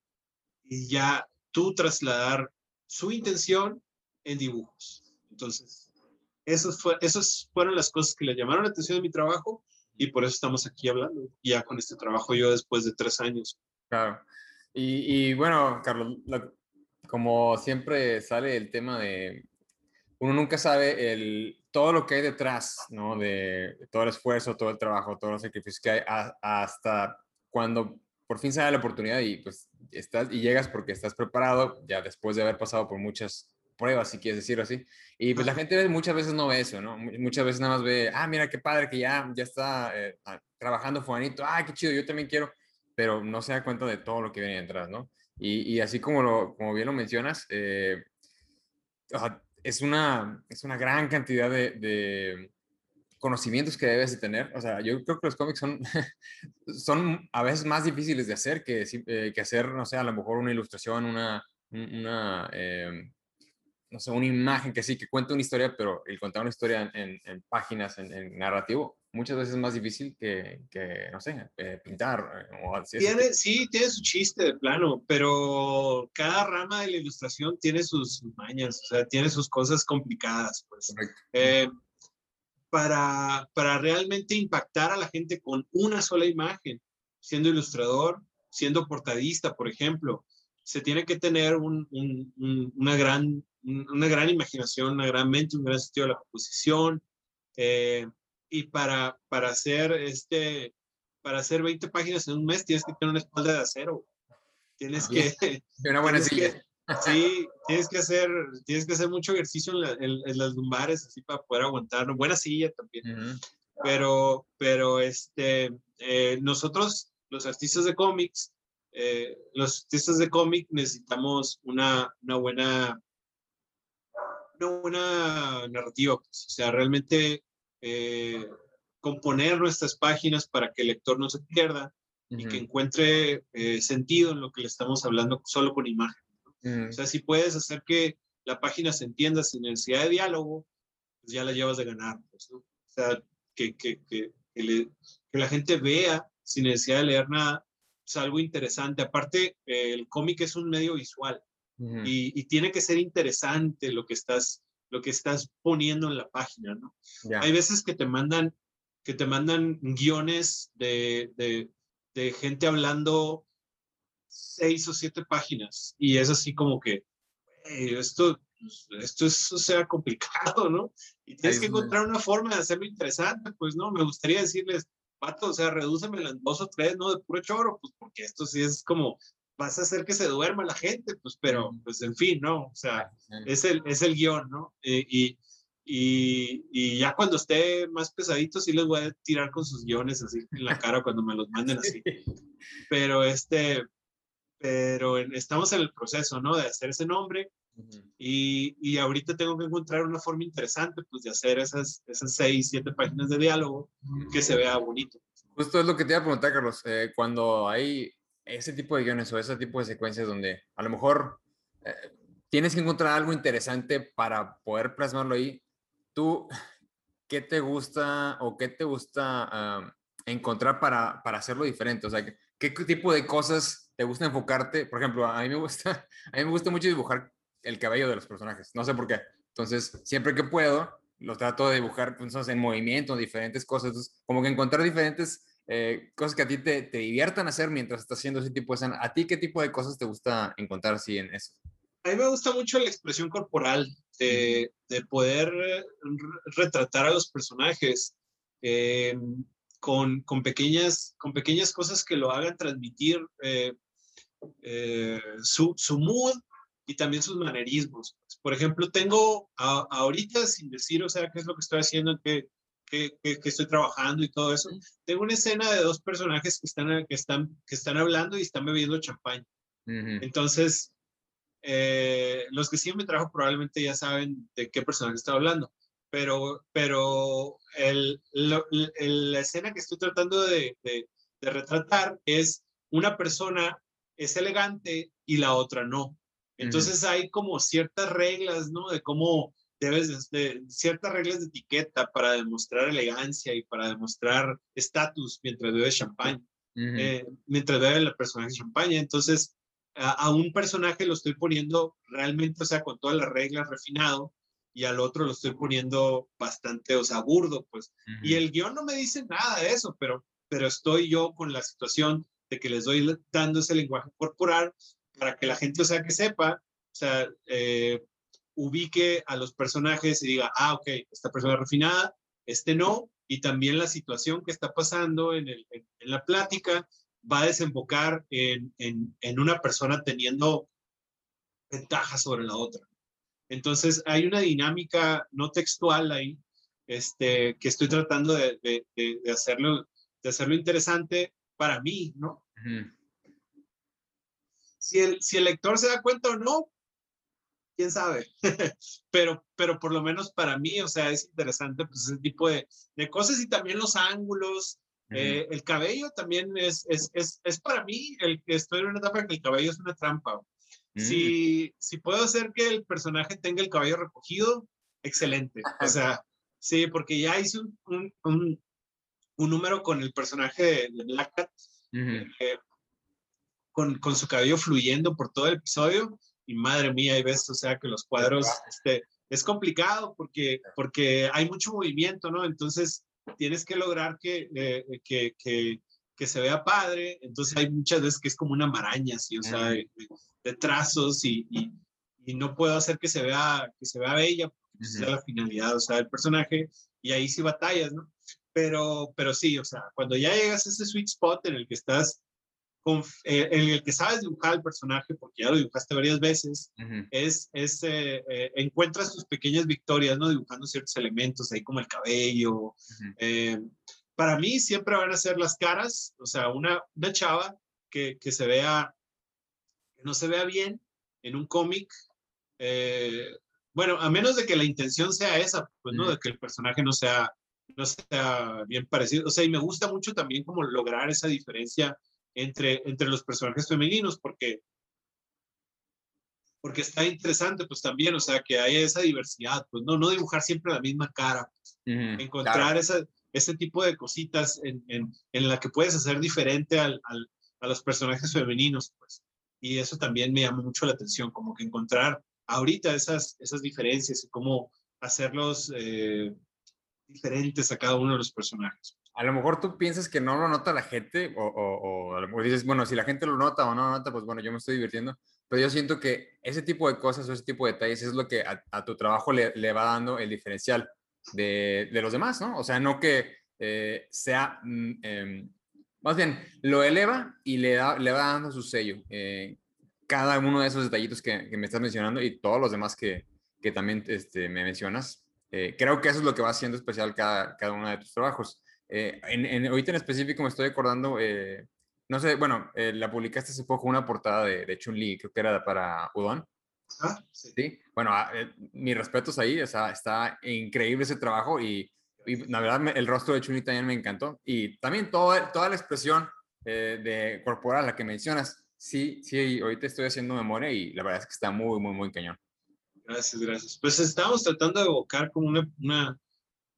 y ya tú trasladar su intención en dibujos. Entonces, esos, fue, esos fueron las cosas que le llamaron la atención de mi trabajo y por eso estamos aquí hablando, ya con este trabajo yo después de tres años. Claro. Y, y bueno, Carlos, como siempre sale el tema de, uno nunca sabe el, todo lo que hay detrás, ¿no? De todo el esfuerzo, todo el trabajo, todos los sacrificios que hay hasta cuando por fin se da la oportunidad y pues estás y llegas porque estás preparado ya después de haber pasado por muchas pruebas, si quieres decirlo así. Y pues la gente muchas veces no ve eso, ¿no? Muchas veces nada más ve, ah, mira qué padre que ya, ya está eh, ah, trabajando Juanito, ah, qué chido, yo también quiero, pero no se da cuenta de todo lo que viene detrás, ¿no? Y, y así como, lo, como bien lo mencionas, eh, es, una, es una gran cantidad de, de conocimientos que debes de tener. O sea, yo creo que los cómics son, son a veces más difíciles de hacer que, eh, que hacer, no sé, a lo mejor una ilustración, una, una em, no sé, una imagen que sí, que cuenta una historia, pero el contar una historia en, en, páginas, en, narrativo, muchas veces es más difícil que, que no sé, eh, pintar. Eh, o tiene, sí, tiene su chiste de plano, pero cada rama de la ilustración tiene sus mañas, o sea, tiene sus cosas complicadas, pues. Eh, para, para realmente impactar a la gente con una sola imagen, siendo ilustrador, siendo portadista, por ejemplo, se tiene que tener un, un, una gran una gran imaginación, una gran mente, un gran sentido de la composición. Eh, y para, para hacer este, para hacer 20 páginas en un mes tienes que tener una espalda de acero. Tienes que... Una buena silla. sí, tienes que hacer, tienes que hacer mucho ejercicio en, las lumbares así para poder aguantar. Buena silla también. Pero, pero este, eh, nosotros, los artistas de cómics, eh, los artistas de cómic necesitamos una, una buena una buena narrativa, pues, o sea, realmente eh, componer nuestras páginas para que el lector no se pierda y que encuentre eh, sentido en lo que le estamos hablando solo con imagen. O sea, si puedes hacer que la página se entienda sin necesidad de diálogo, pues ya la llevas de ganar. Pues, ¿no? O sea, que, que, que, que, la gente vea sin necesidad de leer nada, es algo interesante. Aparte, el cómic es un medio visual y, tiene que ser interesante lo que estás, lo que estás poniendo en la página, ¿no? Hay veces que te mandan, que te mandan guiones de, de, de gente hablando seis o siete páginas y es así como que esto, esto es, o sea, complicado, ¿no? Y tienes que encontrar una forma de hacerlo interesante, pues, ¿no? Me gustaría decirles, pato, o sea, redúceme en dos o tres, ¿no? De puro choro, pues, porque esto sí es como, vas a hacer que se duerma la gente, pues, pero, pues, en fin, ¿no? O sea, es el, es el guion, ¿no? Eh, y, y, y, ya cuando esté más pesadito, sí les voy a tirar con sus guiones así en la cara cuando me los manden así. Pero este, pero estamos en el proceso, ¿no? De hacer ese nombre. Y, y, ahorita tengo que encontrar una forma interesante, pues, de hacer esas, esas seis, siete páginas de diálogo que se vea bonito. Justo es lo que te iba a preguntar, Carlos. Eh, cuando hay ese tipo de guiones o ese tipo de secuencias donde a lo mejor eh, tienes que encontrar algo interesante para poder plasmarlo ahí, tú, ¿qué te gusta o qué te gusta encontrar para, para, hacerlo diferente? O sea, ¿qué, tipo de cosas te gusta enfocarte? Por ejemplo, a mí me gusta, a mí me gusta mucho dibujar el cabello de los personajes, no sé por qué. Entonces, siempre que puedo, lo trato de dibujar pues, en movimiento, diferentes cosas. Entonces, como que encontrar diferentes eh, cosas que a ti te, te, diviertan hacer mientras estás haciendo ese tipo de escena. ¿A ti qué tipo de cosas te gusta encontrar así en eso? A mí me gusta mucho la expresión corporal, de, de poder retratar a los personajes eh, con, con, pequeñas, con pequeñas cosas que lo hagan transmitir eh, su, su mood y también sus manerismos. Por ejemplo, tengo ahorita, sin decir, o sea, qué es lo que estoy haciendo, qué, que, estoy trabajando y todo eso, tengo una escena de dos personajes que están, que están, que están hablando y están bebiendo champán. Entonces, eh, los que siguen mi trabajo probablemente ya saben de qué personaje estoy hablando, pero, pero el, la escena que estoy tratando de, de, de retratar es una persona es elegante y la otra no. Entonces hay como ciertas reglas, ¿no? De cómo debes de, ciertas reglas de etiqueta para demostrar elegancia y para demostrar estatus mientras bebe champán, eh, mientras bebe la personaje champaña. Entonces, a, un personaje lo estoy poniendo realmente, o sea, con todas las reglas refinado, y al otro lo estoy poniendo bastante, o sea, burdo, pues. Y el guion no me dice nada de eso, pero, pero estoy yo con la situación de que les doy dando ese lenguaje corporal para que la gente, o sea, que sepa sea, eh, ubique a los personajes y diga, ah, ok, esta persona es refinada, este no, y también la situación que está pasando en, el, en, la plática va a desembocar en, en, una persona teniendo ventaja sobre la otra. Entonces, hay una dinámica no textual ahí este, que estoy tratando de, de, hacerlo, de hacerlo interesante para mí, ¿no? si, el, si el lector se da cuenta o no, quién sabe, pero, pero por lo menos para mí, o sea, es interesante pues ese tipo de, de cosas y también los ángulos, eh, el cabello también es, es, es, es, para mí, el que estoy en una etapa en que el cabello es una trampa. Si, mm. si puedo hacer que el personaje tenga el cabello recogido, excelente. O sea, sí, porque ya hice un, un, un, un número con el personaje de, Black Cat, eh, con, con su cabello fluyendo por todo el episodio y madre mía, hay veces, o sea, que los cuadros, este, es complicado porque, porque hay mucho movimiento, ¿no? Entonces, tienes que lograr que, eh, que, que, que, se vea padre, entonces hay muchas veces que es como una maraña, ¿sí? O sea, de, trazos y, y, y, no puedo hacer que se vea, que se vea bella, porque uh sea la finalidad, o sea, el personaje, y ahí sí batallas, ¿no? Pero, pero sí, o sea, cuando ya llegas a ese sweet spot en el que estás en el que sabes dibujar al personaje, porque ya lo dibujaste varias veces, es, es eh, eh, encuentras tus pequeñas victorias, ¿no? Dibujando ciertos elementos, ahí como el cabello. para mí siempre van a ser las caras, o sea, una, una chava que, que se vea, que no se vea bien en un cómic. bueno, a menos de que la intención sea esa, pues, ¿no? De que el personaje no sea, no sea bien parecido. O sea, y me gusta mucho también como lograr esa diferencia entre, entre los personajes femeninos, porque, porque está interesante, pues también, o sea, que haya esa diversidad, pues no, no dibujar siempre la misma cara, encontrar esa, ese tipo de cositas en, en, en, la que puedes hacer diferente al, al, a los personajes femeninos, pues. Y eso también me llama mucho la atención, como que encontrar ahorita esas, esas diferencias y cómo hacerlos eh, diferentes a cada uno de los personajes a lo mejor tú piensas que no lo nota la gente, o, o, a lo mejor dices, bueno, si la gente lo nota o no lo nota, pues bueno, yo me estoy divirtiendo, pero yo siento que ese tipo de cosas o ese tipo de detalles es lo que a, tu trabajo le, le, va dando el diferencial de, de, los demás, ¿no? O sea, no que eh, sea, mm, em, más bien, lo eleva y le, da, le va dando su sello. Eh, cada uno de esos detallitos que, que, me estás mencionando y todos los demás que, que también este, me mencionas, eh, creo que eso es lo que va haciendo especial cada, cada uno de tus trabajos. Eh, en, en, ahorita en específico me estoy acordando, eh, no sé, bueno, eh, la publicaste hace poco una portada de, de Chun-Li, creo que era para Udon. Ah, sí. sí. Bueno, ah, mis respetos ahí, o sea, está increíble ese trabajo y, y la verdad el rostro de Chun-Li también me encantó. Y también toda, toda la expresión de corporal, la que mencionas, sí, sí, ahorita estoy haciendo memoria y la verdad es que está muy, muy, muy cañón. Gracias, gracias. Pues estamos tratando de evocar como una, una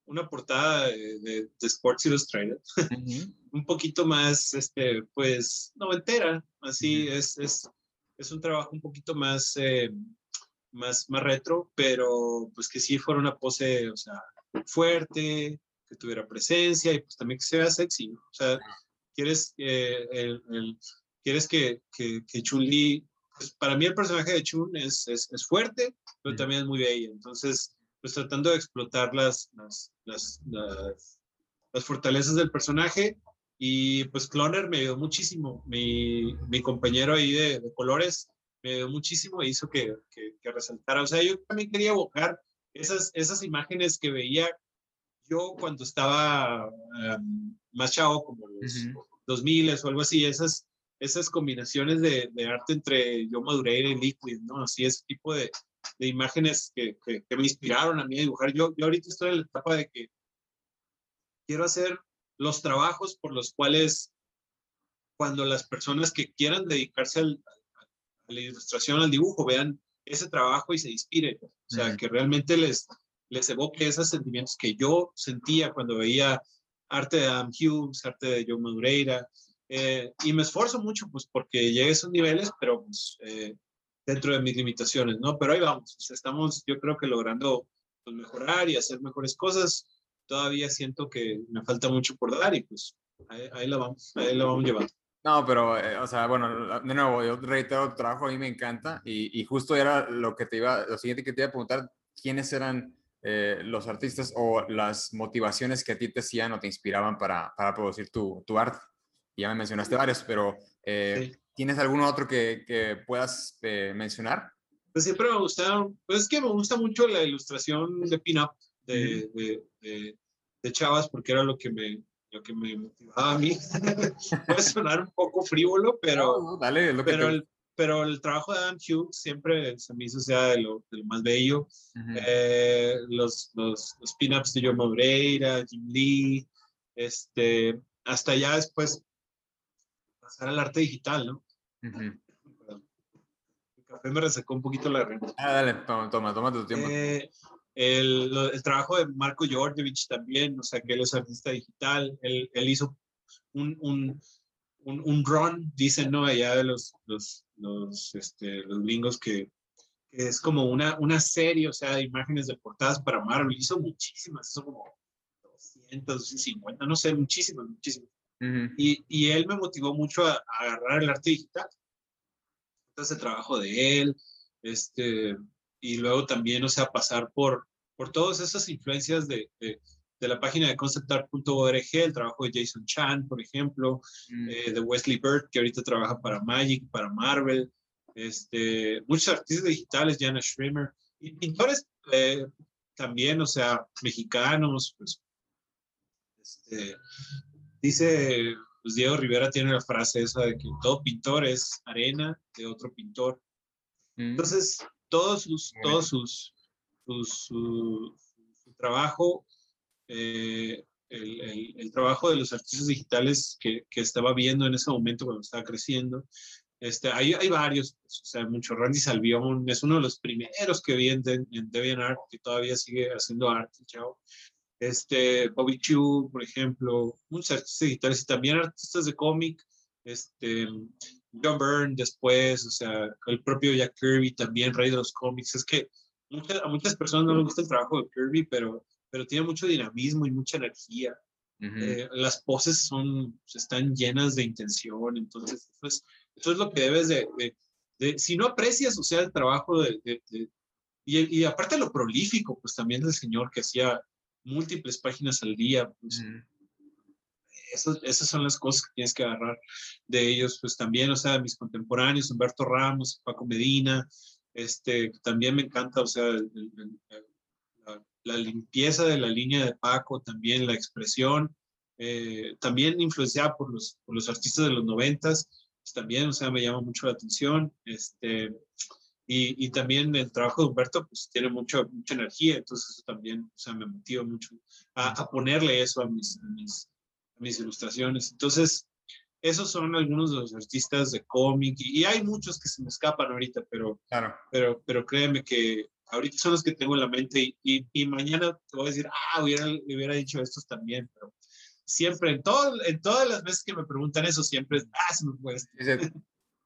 una portada de, de, Sports Illustrated, un poquito más, este, pues, noventera, así es, es, es un trabajo un poquito más, eh, más, más retro, pero pues que sí fuera una pose, o sea, fuerte, que tuviera presencia y pues también que se vea sexy, O sea, quieres, eh, el, el, quieres que, que, que Chun-Li, pues para mí el personaje de Chun es, es, es fuerte, pero también es muy bella, entonces pues tratando de explotar las, las, las, las, fortalezas del personaje. Y pues Cloner me ayudó muchísimo. Mi, mi compañero ahí de, de, colores me ayudó muchísimo e hizo que, que, que, resaltara. O sea, yo también quería evocar esas, esas imágenes que veía yo cuando estaba um, más chavo, como los uh -huh. 2000 o algo así, esas, esas combinaciones de, de arte entre yo Madureira y Liquid, ¿no? Así, ese tipo de, de imágenes que, que, que, me inspiraron a mí a dibujar. Yo, yo ahorita estoy en la etapa de que quiero hacer los trabajos por los cuales cuando las personas que quieran dedicarse al, a la ilustración, al dibujo, vean ese trabajo y se inspiren. O sea, que realmente les, les evoque esos sentimientos que yo sentía cuando veía arte de Adam Hughes, arte de Joe Madureira. Eh, y me esfuerzo mucho, pues, porque llegue a esos niveles, pero pues, eh, dentro de mis limitaciones, ¿no? Pero ahí vamos, o sea, estamos yo creo que logrando pues, mejorar y hacer mejores cosas. Todavía siento que me falta mucho por dar y pues ahí, ahí la vamos, ahí la vamos llevando. No, pero, eh, o sea, bueno, de nuevo, yo reitero, tu trabajo a mí me encanta y, y, justo era lo que te iba, lo siguiente que te iba a preguntar, ¿quiénes eran eh, los artistas o las motivaciones que a ti te hacían o te inspiraban para, para producir tu, tu arte? Ya me mencionaste varios, pero eh, ¿tienes algún otro que, que puedas mencionar? Pues siempre me gustaron, pues es que me gusta mucho la ilustración de pin-up de, de, de, de Chavas porque era lo que me, lo que me motivaba a mí. Puede sonar un poco frívolo, pero, dale, lo que pero, el, pero el trabajo de Adam Hughes siempre se me hizo sea de lo, lo más bello. eh, los, los, los pin-ups de Joe Moreira, Jim Lee, este, hasta ya después pasar al arte digital, ¿no? El café me resecó un poquito la garganta. Ah, dale, toma, toma, toma tu tiempo. Eh, el, el, trabajo de Marco Georgievich también, o sea, que él es artista digital, él, él hizo un, un, un, un, run, dicen, ¿no? Allá de los, los, los, este, los gringos que, que, es como una, una serie, o sea, de imágenes de portadas para Marvel, hizo muchísimas, hizo como 250, no sé, muchísimas, muchísimas. Uh -huh. y, y, él me motivó mucho a, a, agarrar el arte digital. Entonces, el trabajo de él, este, y luego también, o sea, pasar por, por todas esas influencias de, de, de la página de conceptart.org, el trabajo de Jason Chan, por ejemplo, mm. eh, de Wesley Bird, que ahorita trabaja para Magic, para Marvel, este, muchos artistas digitales, Jana Schremer, y pintores eh, también, o sea, mexicanos, pues, este, dice, pues Diego Rivera tiene la frase esa de que todo pintor es arena de otro pintor. Mm. Entonces, todos sus, todos sus, sus su, su, trabajo, eh, el, el, el, trabajo de los artistas digitales que, que, estaba viendo en ese momento cuando estaba creciendo. Este, hay, hay varios, pues, o sea, mucho. Randy Salvión es uno de los primeros que vi en, en DeviantArt, que todavía sigue haciendo arte, chao. Este, Bobby Chu, por ejemplo, muchos artistas digitales y también artistas de cómic, este, John Byrne después, o sea, el propio Jack Kirby también, rey de los cómics. Es que muchas, a muchas personas no les gusta el trabajo de Kirby, pero, pero tiene mucho dinamismo y mucha energía. Uh -huh. eh, las poses son, están llenas de intención, entonces eso es, eso es lo que debes de, de, de, si no aprecias, o sea, el trabajo de, de y, y, aparte lo prolífico, pues también del señor que hacía múltiples páginas al día, pues, -huh esas, esas son las cosas que tienes que agarrar de ellos, pues también, o sea, mis contemporáneos, Humberto Ramos, Paco Medina, este, también me encanta, o sea, el, el, el, la, la, limpieza de la línea de Paco, también la expresión, eh, también influenciada por los, por los artistas de los noventas, pues también, o sea, me llama mucho la atención, este, y, y, también el trabajo de Humberto pues tiene mucho, mucha energía, entonces eso también, o sea, me motiva mucho a, a ponerle eso a mis, a mis, mis ilustraciones. Entonces, esos son algunos de los artistas de cómic y, y, hay muchos que se me escapan ahorita, pero, claro. pero, pero créeme que ahorita son los que tengo en la mente y, y, mañana te voy a decir, ah, hubiera, hubiera dicho estos también, pero siempre, en, todo, en todas las veces que me preguntan eso, siempre es, ah, se me puede.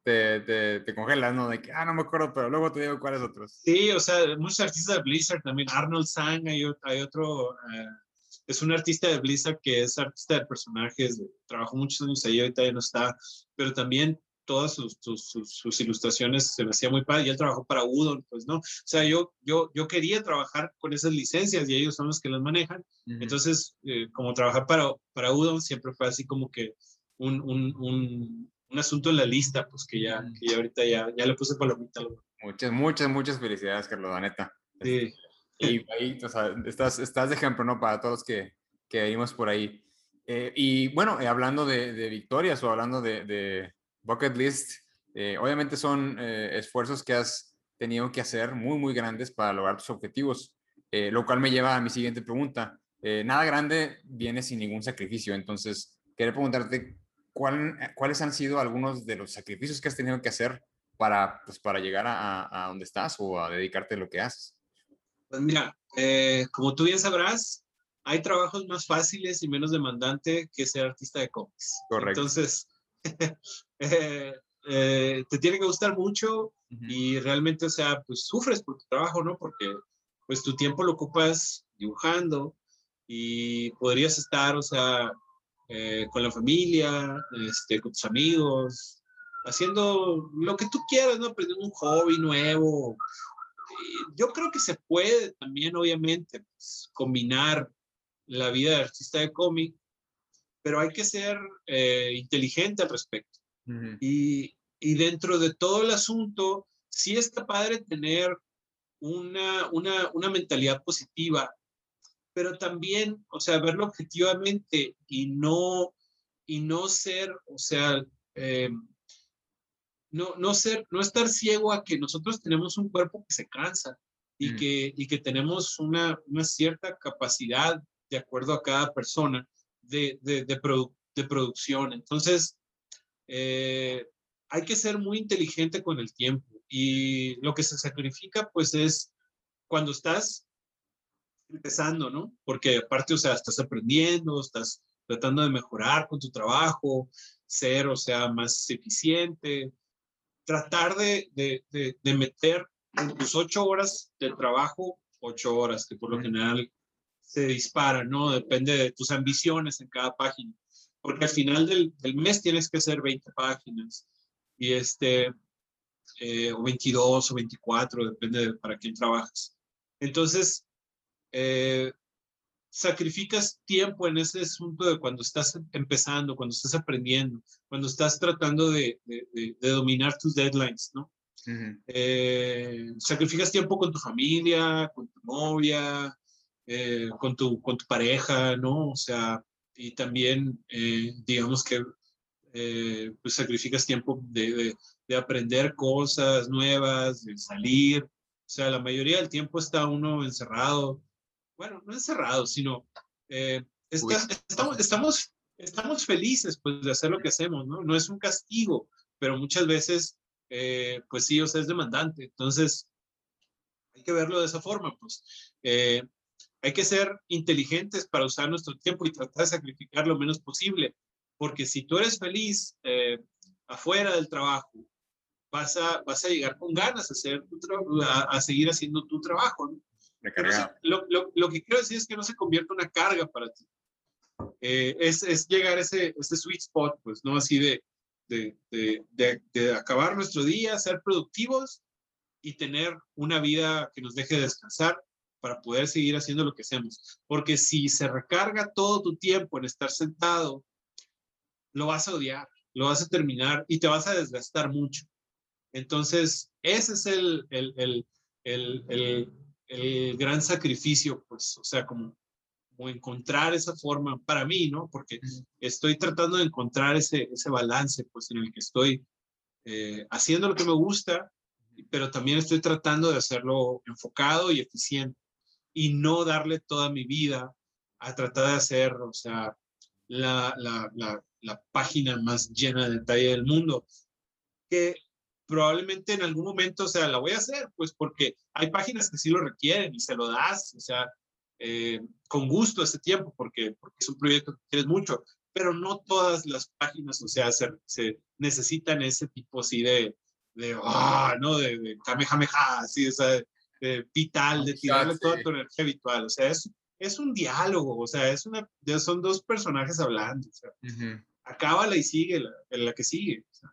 Te, te, te, congelas, ¿no? De que, ah, no me acuerdo, pero luego te digo cuáles otros. Sí, o sea, muchos artistas de Blizzard también, Arnold Sang, hay, hay otro... Uh, es un artista de Blizzard que es artista de personajes, trabajó muchos años ahí, ahorita ya no está, pero también todas sus, sus, sus, sus, ilustraciones se me hacía muy padre y él trabajó para Udon, pues no, o sea, yo, yo, yo quería trabajar con esas licencias y ellos son los que las manejan, uh -huh. entonces, eh, como trabajar para, para Udon siempre fue así como que un, un, un, un asunto en la lista, pues que ya, que ya ahorita ya, ya le puse palomita. Muchas, muchas, muchas felicidades, Carlos, la neta. Sí. Y ahí, o sea, estás, estás de ejemplo, ¿no? Para todos que, que vimos por ahí. Eh, y bueno, eh, hablando de, de, victorias o hablando de, de bucket list, eh, obviamente son eh, esfuerzos que has tenido que hacer muy, muy grandes para lograr tus objetivos, eh, lo cual me lleva a mi siguiente pregunta. nada grande viene sin ningún sacrificio, entonces, quería preguntarte, ¿cuál, ¿cuáles han sido algunos de los sacrificios que has tenido que hacer para, pues, para llegar a, a donde estás o a dedicarte a lo que haces? Pues mira, eh, como tú bien sabrás, hay trabajos más fáciles y menos demandantes que ser artista de cómics. Correcto. Entonces, eh, eh, te tiene que gustar mucho uh -huh. y realmente, o sea, pues sufres por tu trabajo, ¿no? Porque pues tu tiempo lo ocupas dibujando y podrías estar, o sea, eh, con la familia, este, con tus amigos, haciendo lo que tú quieras, ¿no? Aprendiendo un hobby nuevo. yo creo que se puede también, obviamente, pues, combinar la vida de artista de cómic, pero hay que ser eh, inteligente al respecto. y, y, dentro de todo el asunto, sí está padre tener una, una, una mentalidad positiva, pero también, o sea, verlo objetivamente y no, y no ser, o sea, eh, no, no ser, no estar ciego a que nosotros tenemos un cuerpo que se cansa y, mm. que, y que tenemos una, una cierta capacidad de acuerdo a cada persona de, de, de, producción. Entonces, eh, hay que ser muy inteligente con el tiempo y lo que se sacrifica pues es cuando estás empezando, ¿no? Porque aparte, o sea, estás aprendiendo, estás tratando de mejorar con tu trabajo, ser, o sea, más eficiente, tratar de, de, de, meter en tus ocho horas de trabajo, ocho horas, que por lo general se dispara, ¿no? Depende de tus ambiciones en cada página. Porque al final del, del mes tienes que hacer 20 páginas. Y este, eh, o 22 o 24, depende de para quién trabajas. Entonces, eh, sacrificas tiempo en ese asunto de cuando estás empezando, cuando estás aprendiendo, cuando estás tratando de, de, dominar tus deadlines, ¿no? Eh, sacrificas tiempo con tu familia, con tu novia, eh, con, tu, con tu pareja, ¿no? O sea, y también, digamos que, pues sacrificas tiempo de, de, aprender cosas nuevas, de salir. O sea, la mayoría del tiempo está uno encerrado, bueno, no encerrados, sino eh, estamos, estamos, estamos felices pues, de hacer lo que hacemos, ¿no? No es un castigo, pero muchas veces, eh, pues sí, o sea, es demandante. Entonces, hay que verlo de esa forma, pues. Eh, hay que ser inteligentes para usar nuestro tiempo y tratar de sacrificar lo menos posible, porque si tú eres feliz afuera del trabajo, vas a, vas a llegar con ganas a, hacer a, a seguir haciendo tu trabajo. ¿no? Lo, lo, lo, que quiero decir es que no se convierta una carga para ti. Eh, es, es, llegar a ese, ese sweet spot, pues, ¿no? Así de, de, de, de, acabar nuestro día, ser productivos y tener una vida que nos deje descansar para poder seguir haciendo lo que hacemos. Porque si se recarga todo tu tiempo en estar sentado, lo vas a odiar, lo vas a terminar y te vas a desgastar mucho. Entonces, ese es el, el, el, el el gran sacrificio, pues, o sea, como, como encontrar esa forma para mí, ¿no? Porque estoy tratando de encontrar ese, ese balance, pues, en el que estoy eh, haciendo lo que me gusta, pero también estoy tratando de hacerlo enfocado y eficiente y no darle toda mi vida a tratar de hacer, o sea, la, la, la, la página más llena de detalle del mundo, que probablemente en algún momento, o sea, la voy a hacer, pues porque hay páginas que sí lo requieren y se lo das, o sea, eh, con gusto ese tiempo, porque, porque es un proyecto que quieres mucho, pero no todas las páginas, o sea, se, se necesitan ese tipo así de, de, ah, ¿no? De, de kamehameha, así, o sea, de vital, de tirarle toda tu energía habitual, o sea, es, es un diálogo, o sea, es una, son dos personajes hablando, o sea, acábala y sigue la, la que sigue. O sea.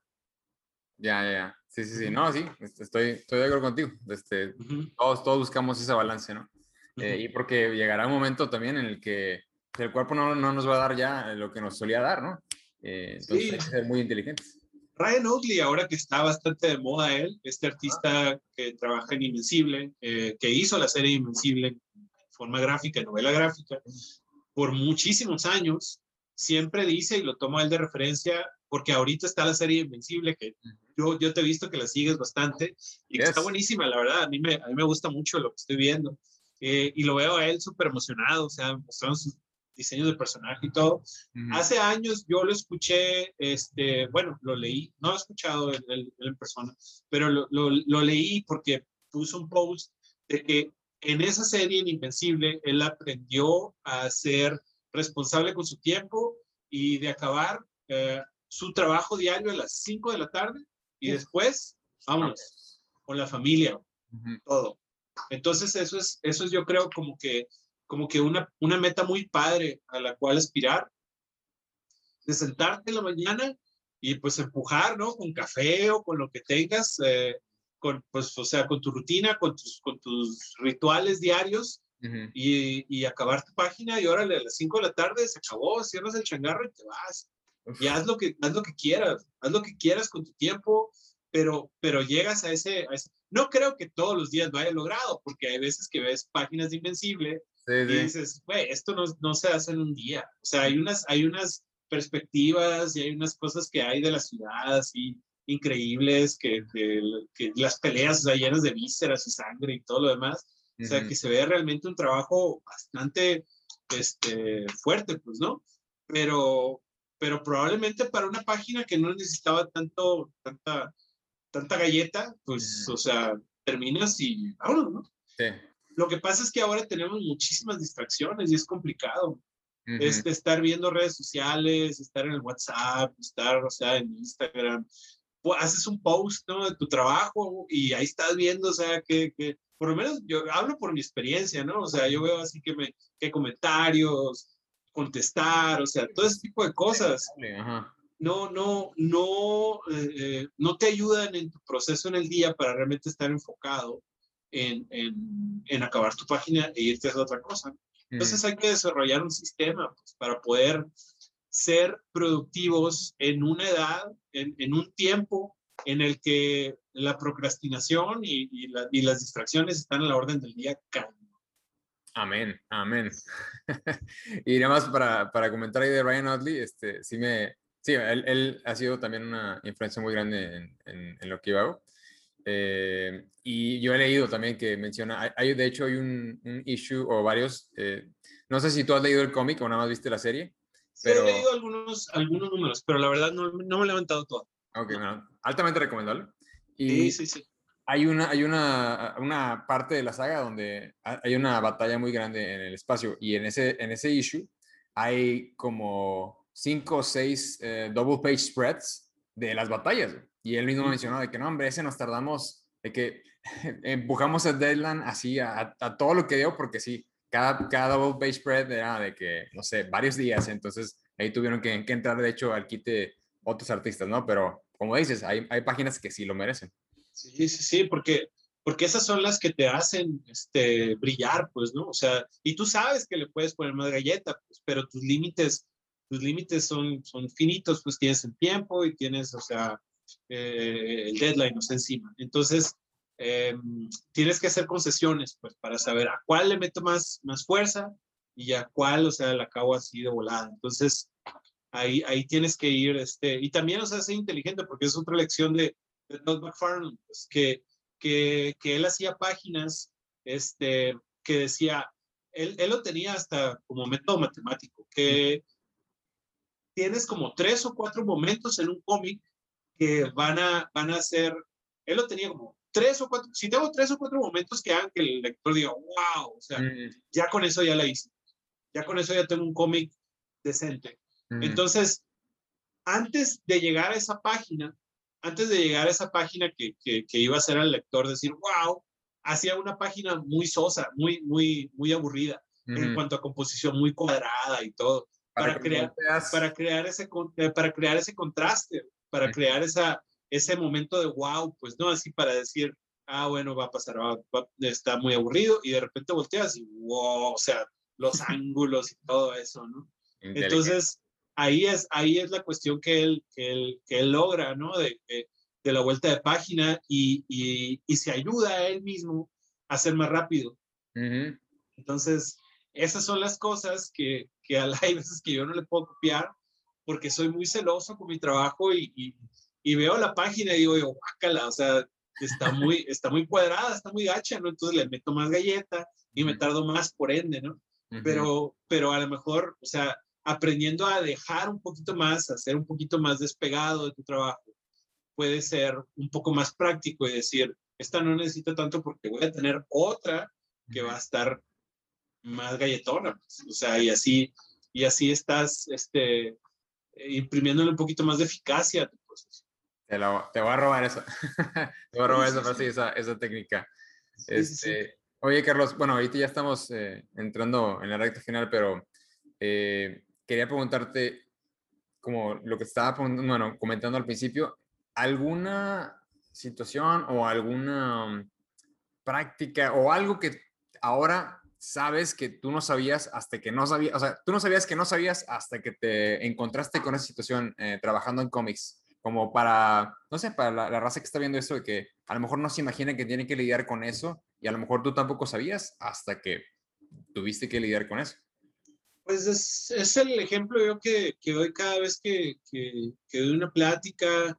Ya, ya, Sí, sí, sí. No, sí, este, estoy, estoy de acuerdo contigo. Este, todos, todos buscamos ese balance, ¿no? Eh, y porque llegará un momento también en el que el cuerpo no, no nos va a dar ya lo que nos solía dar, ¿no? Eh, entonces sí. hay que ser muy inteligentes. Ryan Oatley, ahora que está bastante de moda él, este artista que trabaja en Invencible, eh, que hizo la serie Invencible en forma gráfica, novela gráfica, por muchísimos años, siempre dice, y lo toma él de referencia, porque ahorita está la serie Invencible, que yo, yo te he visto que la sigues bastante y que está buenísima, la verdad. A mí, me, a mí me gusta mucho lo que estoy viendo. Eh, y lo veo a él súper emocionado, o sea, mostrando sus diseños de personaje y todo. Hace años yo lo escuché, este, bueno, lo leí, no lo he escuchado en, en persona, pero lo, lo, lo, leí porque puso un post de que en esa serie en Invencible él aprendió a ser responsable con su tiempo y de acabar eh, su trabajo diario a las 5 de la tarde y después, vámonos, con la familia, todo. Entonces, eso es, eso es yo creo como que, como que una, una meta muy padre a la cual aspirar. de sentarte en la mañana y pues empujar, ¿no? Con café o con lo que tengas, eh, con, pues, o sea, con tu rutina, con tus, con tus rituales diarios y, y, acabar tu página y órale, a las 5 de la tarde se acabó, cierras el changarro y te vas. Y haz lo, que, haz lo que quieras, haz lo que quieras con tu tiempo, pero, pero llegas a ese, No creo que todos los días lo haya logrado, porque hay veces que ves páginas de Invencible y dices, güey, esto no, no, se hace en un día. O sea, hay unas, hay unas perspectivas y hay unas cosas que hay de la ciudad así increíbles, que, que, las peleas o llenas de vísceras y sangre y todo lo demás. O sea, que se ve realmente un trabajo bastante este, fuerte, pues, ¿no? Pero, pero probablemente para una página que no necesitaba tanto, tanta, tanta galleta, pues, o sea, terminas y vámonos, ¿no? Sí. Lo que pasa es que ahora tenemos muchísimas distracciones y es complicado. este, estar viendo redes sociales, estar en el WhatsApp, estar, o sea, en Instagram. Pues, haces un post, ¿no? De tu trabajo y ahí estás viendo, o sea, que, que, por lo menos yo hablo por mi experiencia, ¿no? O sea, yo veo así que me, que comentarios, contestar, o sea, todo ese tipo de cosas. No, no, no, eh, eh, no te ayudan en tu proceso en el día para realmente estar enfocado en, en, en acabar tu página e irte a otra cosa. Entonces hay que desarrollar un sistema pues, para poder ser productivos en una edad, en, en, un tiempo en el que la procrastinación y, y, y, las distracciones están a la orden del día cada Amén, amén. y nada más para, para, comentar ahí de Ryan Otley, este, sí me, sí, él, él, ha sido también una influencia muy grande en, en, lo que yo hago. Eh, y yo he leído también que menciona, hay, de hecho hay un, un, issue o varios, eh, no sé si tú has leído el cómic o nada más viste la serie. Pero... he leído algunos, algunos números, pero la verdad no, no me he levantado todo. Ok, bueno, altamente recomendable. Y, sí, sí, sí hay una, hay una, una parte de la saga donde hay una batalla muy grande en el espacio y en ese, en ese issue hay como cinco o seis eh, double page spreads de las batallas. Y él mismo mencionó de que no, hombre, ese nos tardamos, de que empujamos el deadline así a, a, todo lo que dio, porque sí, cada, cada double page spread era de que, no sé, varios días. Entonces ahí tuvieron que, que entrar, de hecho, al quite otros artistas, ¿no? Pero como dices, hay, hay páginas que sí lo merecen. Sí, sí, sí, porque, porque esas son las que te hacen este, brillar, pues, ¿no? O sea, y tú sabes que le puedes poner más galleta, pues, pero tus límites, tus límites son, son finitos, pues tienes el tiempo y tienes, o sea, eh, el deadline, o sea, encima. Entonces, eh, tienes que hacer concesiones, pues, para saber a cuál le meto más, más fuerza y a cuál, o sea, la acabo así de volada. Entonces, ahí, ahí tienes que ir, este, y también, o sea, ser inteligente, porque es otra lección de, de Todd McFarlane, pues, que, que, que, él hacía páginas este, que decía, él, él, lo tenía hasta como método matemático, que tienes como tres o cuatro momentos en un cómic que van a, van a ser, él lo tenía como tres o cuatro, si tengo tres o cuatro momentos que hagan que el lector diga, wow, o sea, mm. ya con eso ya la hice, ya con eso ya tengo un cómic decente. Mm. Entonces, antes de llegar a esa página, antes de llegar a esa página que, que, iba a hacer al lector decir, wow, hacía una página muy sosa, muy, muy, muy aburrida en cuanto a composición, muy cuadrada y todo, para, crear, para, crear, ese, eh, para crear ese contraste, para crear esa, ese momento de wow, pues no, así para decir, ah, bueno, va a pasar, está muy aburrido y de repente volteas y wow, o sea, los ángulos y todo eso, ¿no? Entonces, ahí es, ahí es la cuestión que él, que él, que él logra, ¿no? De, de, la vuelta de página y, y, y, se ayuda a él mismo a ser más rápido. Entonces, esas son las cosas que, que hay veces que yo no le puedo copiar porque soy muy celoso con mi trabajo y, y, y veo la página y digo, yo, guácala, o sea, está muy, está muy cuadrada, está muy gacha, ¿no? Entonces le meto más galleta y me tardo más por ende, ¿no? Pero, pero a lo mejor, o sea, aprendiendo a dejar un poquito más, a ser un poquito más despegado de tu trabajo, puede ser un poco más práctico y decir, esta no necesito tanto porque voy a tener otra que va a estar más galletona, pues, o sea, y así, y así estás, este, imprimiéndole un poquito más de eficacia a tu proceso. Te, te voy a robar eso, te voy a robar esa, esa, técnica. este, Oye, Carlos, bueno, ahorita ya estamos eh, entrando en la recta final, pero eh, quería preguntarte, como lo que estaba comentando al principio, ¿alguna situación o alguna práctica o algo que ahora sabes que tú no sabías hasta que no sabías, o sea, tú no sabías que no sabías hasta que te encontraste con esa situación eh, trabajando en cómics? Como para, no sé, para la, la, raza que está viendo esto, de que a lo mejor no se imagina que tiene que lidiar con eso y a lo mejor tú tampoco sabías hasta que tuviste que lidiar con eso. Pues es, es el ejemplo yo que, que doy cada vez que, que, que doy una plática,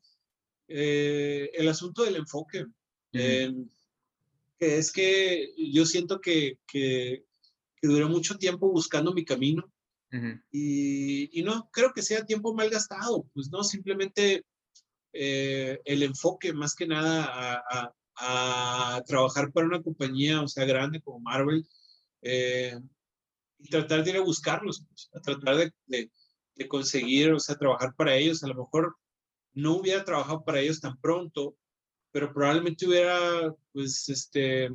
eh, el asunto del enfoque. Eh, que es que yo siento que, que, duré mucho tiempo buscando mi camino y, y, no creo que sea tiempo mal gastado, pues no, simplemente eh, el enfoque más que nada a, a, a, trabajar para una compañía, o sea, grande como Marvel, eh, y tratar de ir a buscarlos, pues, a tratar de, de, de, conseguir, o sea, trabajar para ellos. A lo mejor no hubiera trabajado para ellos tan pronto, pero probablemente hubiera, pues, este,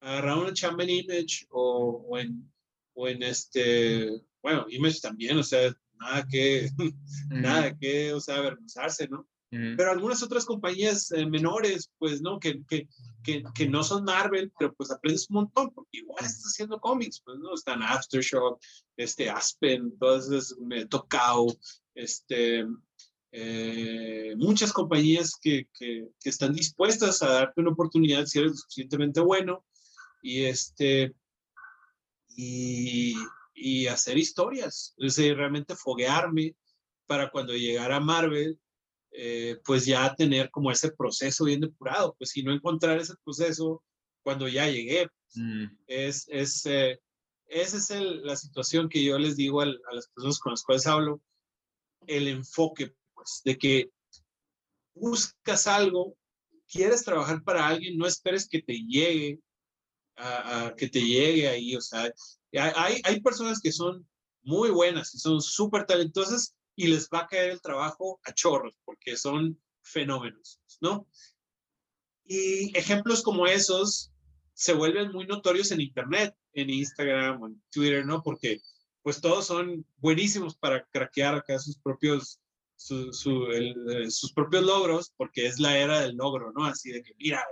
agarrado una chamba en Image o, o, en, o en este, bueno, Image también, o sea, nada que, mm. nada que, o sea, avergonzarse, ¿no? Pero algunas otras compañías eh, menores, pues, ¿no? Que, que, que, que, no son Marvel, pero pues aprendes un montón, porque igual estás haciendo cómics, pues, ¿no? Están Aftershock, este, Aspen, todas esas, me Tocao, este, eh, muchas compañías que, que, que, están dispuestas a darte una oportunidad si eres suficientemente bueno y este y, y hacer historias, es decir, realmente foguearme para cuando llegara a Marvel, eh, pues ya tener como ese proceso bien depurado, pues si no encontrar ese proceso cuando ya llegué, pues, mm. es, es eh, esa es el, la situación que yo les digo a, a las personas con las cuales hablo, el enfoque pues, de que buscas algo, quieres trabajar para alguien, no esperes que te llegue, a, a que te llegue ahí, o sea, hay, hay personas que son muy buenas, que son súper talentosas y les va a caer el trabajo a chorros, porque son fenómenos, ¿no? Y ejemplos como esos se vuelven muy notorios en Internet, en Instagram o en Twitter, ¿no? Porque pues todos son buenísimos para craquear acá sus propios su, su, el, sus propios logros, porque es la era del logro, ¿no? Así de que, mira,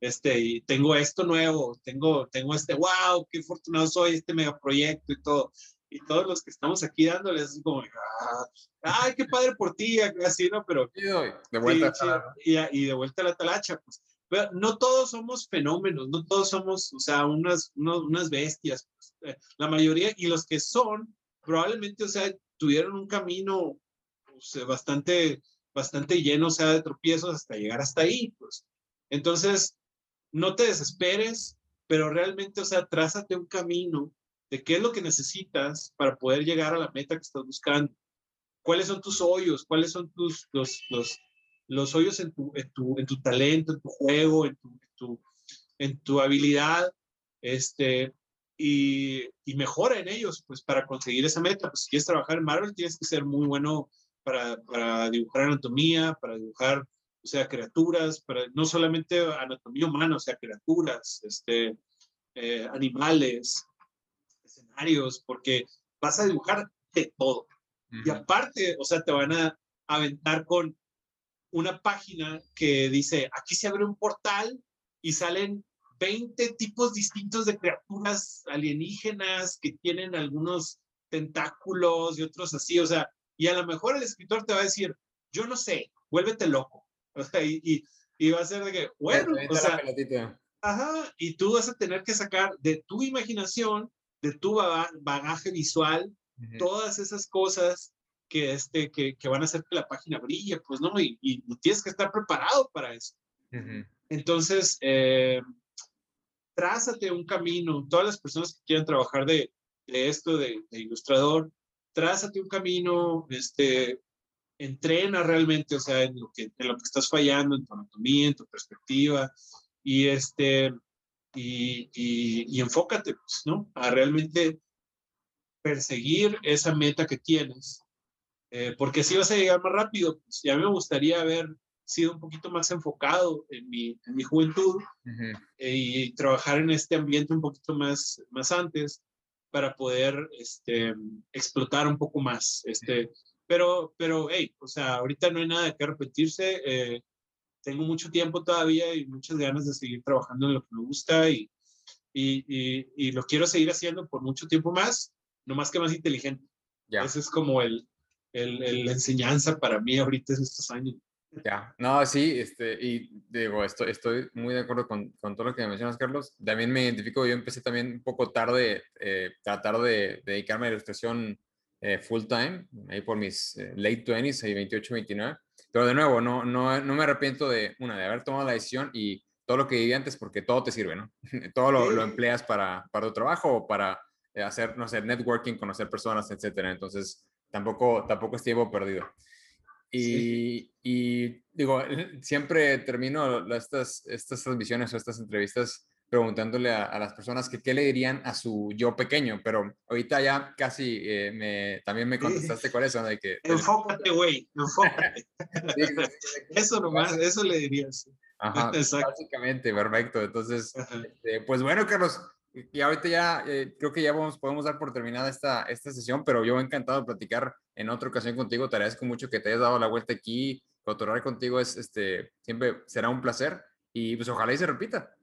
este, y tengo esto nuevo, tengo, tengo este, wow, qué afortunado soy, este megaproyecto y todo. Y todos los que estamos aquí dándoles, es como, ah, ay, qué padre por ti, así, ¿no? Pero. de vuelta sí, sí, y, y, de vuelta a la talacha, pues. Pero no todos somos fenómenos, no todos somos, o sea, unas, unos, unas bestias. Pues. Eh, la mayoría, y los que son, probablemente, o sea, tuvieron un camino pues, bastante, bastante lleno, o sea, de tropiezos hasta llegar hasta ahí, pues. Entonces, no te desesperes, pero realmente, o sea, trázate un camino de qué es lo que necesitas para poder llegar a la meta que estás buscando. ¿Cuáles son tus hoyos? ¿Cuáles son tus, los, los, los hoyos en tu, en, tu, en tu talento, en tu juego, en tu, en tu, en tu habilidad? Este, y, y, mejora en ellos, pues para conseguir esa meta. Pues si quieres trabajar en Marvel, tienes que ser muy bueno para, para dibujar anatomía, para dibujar, o sea, criaturas, para, no solamente anatomía humana, o sea, criaturas, este, eh, animales, escenarios, porque vas a dibujar de todo. Uh -huh. Y aparte, o sea, te van a aventar con una página que dice, aquí se abre un portal y salen 20 tipos distintos de criaturas alienígenas que tienen algunos tentáculos y otros así, o sea, y a lo mejor el escritor te va a decir, yo no sé, vuélvete loco. O sea, y, y, y va a ser de que, bueno, o sea, ajá, y tú vas a tener que sacar de tu imaginación, de tu bagaje visual, uh -huh. todas esas cosas que, este, que, que, van a hacer que la página brille, pues, ¿no? Y, y tienes que estar preparado para eso. Uh -huh. Entonces, eh, trázate un camino. Todas las personas que quieran trabajar de, de esto, de, de ilustrador, trázate un camino, este, entrena realmente, o sea, en lo que, en lo que estás fallando, en tu anatomía, en tu perspectiva, y este, y, y, y enfócate, pues, ¿no? A realmente perseguir esa meta que tienes, eh, porque así vas a llegar más rápido. Pues, ya me gustaría haber sido un poquito más enfocado en mi, en mi juventud uh -huh. eh, y trabajar en este ambiente un poquito más, más antes, para poder este, explotar un poco más este, pero, pero, hey, o sea, ahorita no hay nada qué arrepentirse. Eh, tengo mucho tiempo todavía y muchas ganas de seguir trabajando en lo que me gusta y, y, y, lo quiero seguir haciendo por mucho tiempo más, no más que más inteligente. Ya. Ese es como el, el, la enseñanza para mí ahorita en estos años. Ya, no, sí, este, y digo, estoy, estoy muy de acuerdo con, con, todo lo que mencionas, Carlos. También me identifico, yo empecé también un poco tarde, eh, tratar de, dedicarme a la ilustración eh, full time, ahí por mis eh, late 20s, ahí 28, 29. Pero de nuevo, no, no, no me arrepiento de, una, de haber tomado la decisión y todo lo que viví antes, porque todo te sirve, ¿no? todo lo, lo empleas para, para tu trabajo o para hacer, no sé, networking, conocer personas, etcétera. Entonces, tampoco, tampoco es tiempo perdido. Y, y, digo, siempre termino estas, estas transmisiones o estas entrevistas preguntándole a, las personas que qué le dirían a su yo pequeño, pero ahorita ya casi eh, me, también me contestaste con eso, de que... Enfócate, güey, enfócate. eso nomás, eso le dirías. Ajá, básicamente, perfecto. Entonces, este, pues bueno, Carlos, y ahorita ya eh, creo que ya vamos, podemos dar por terminada esta, esta sesión, pero yo encantado de platicar en otra ocasión contigo. Te agradezco mucho que te hayas dado la vuelta aquí. Cotorrear contigo es, este, siempre será un placer y pues ojalá y se repita.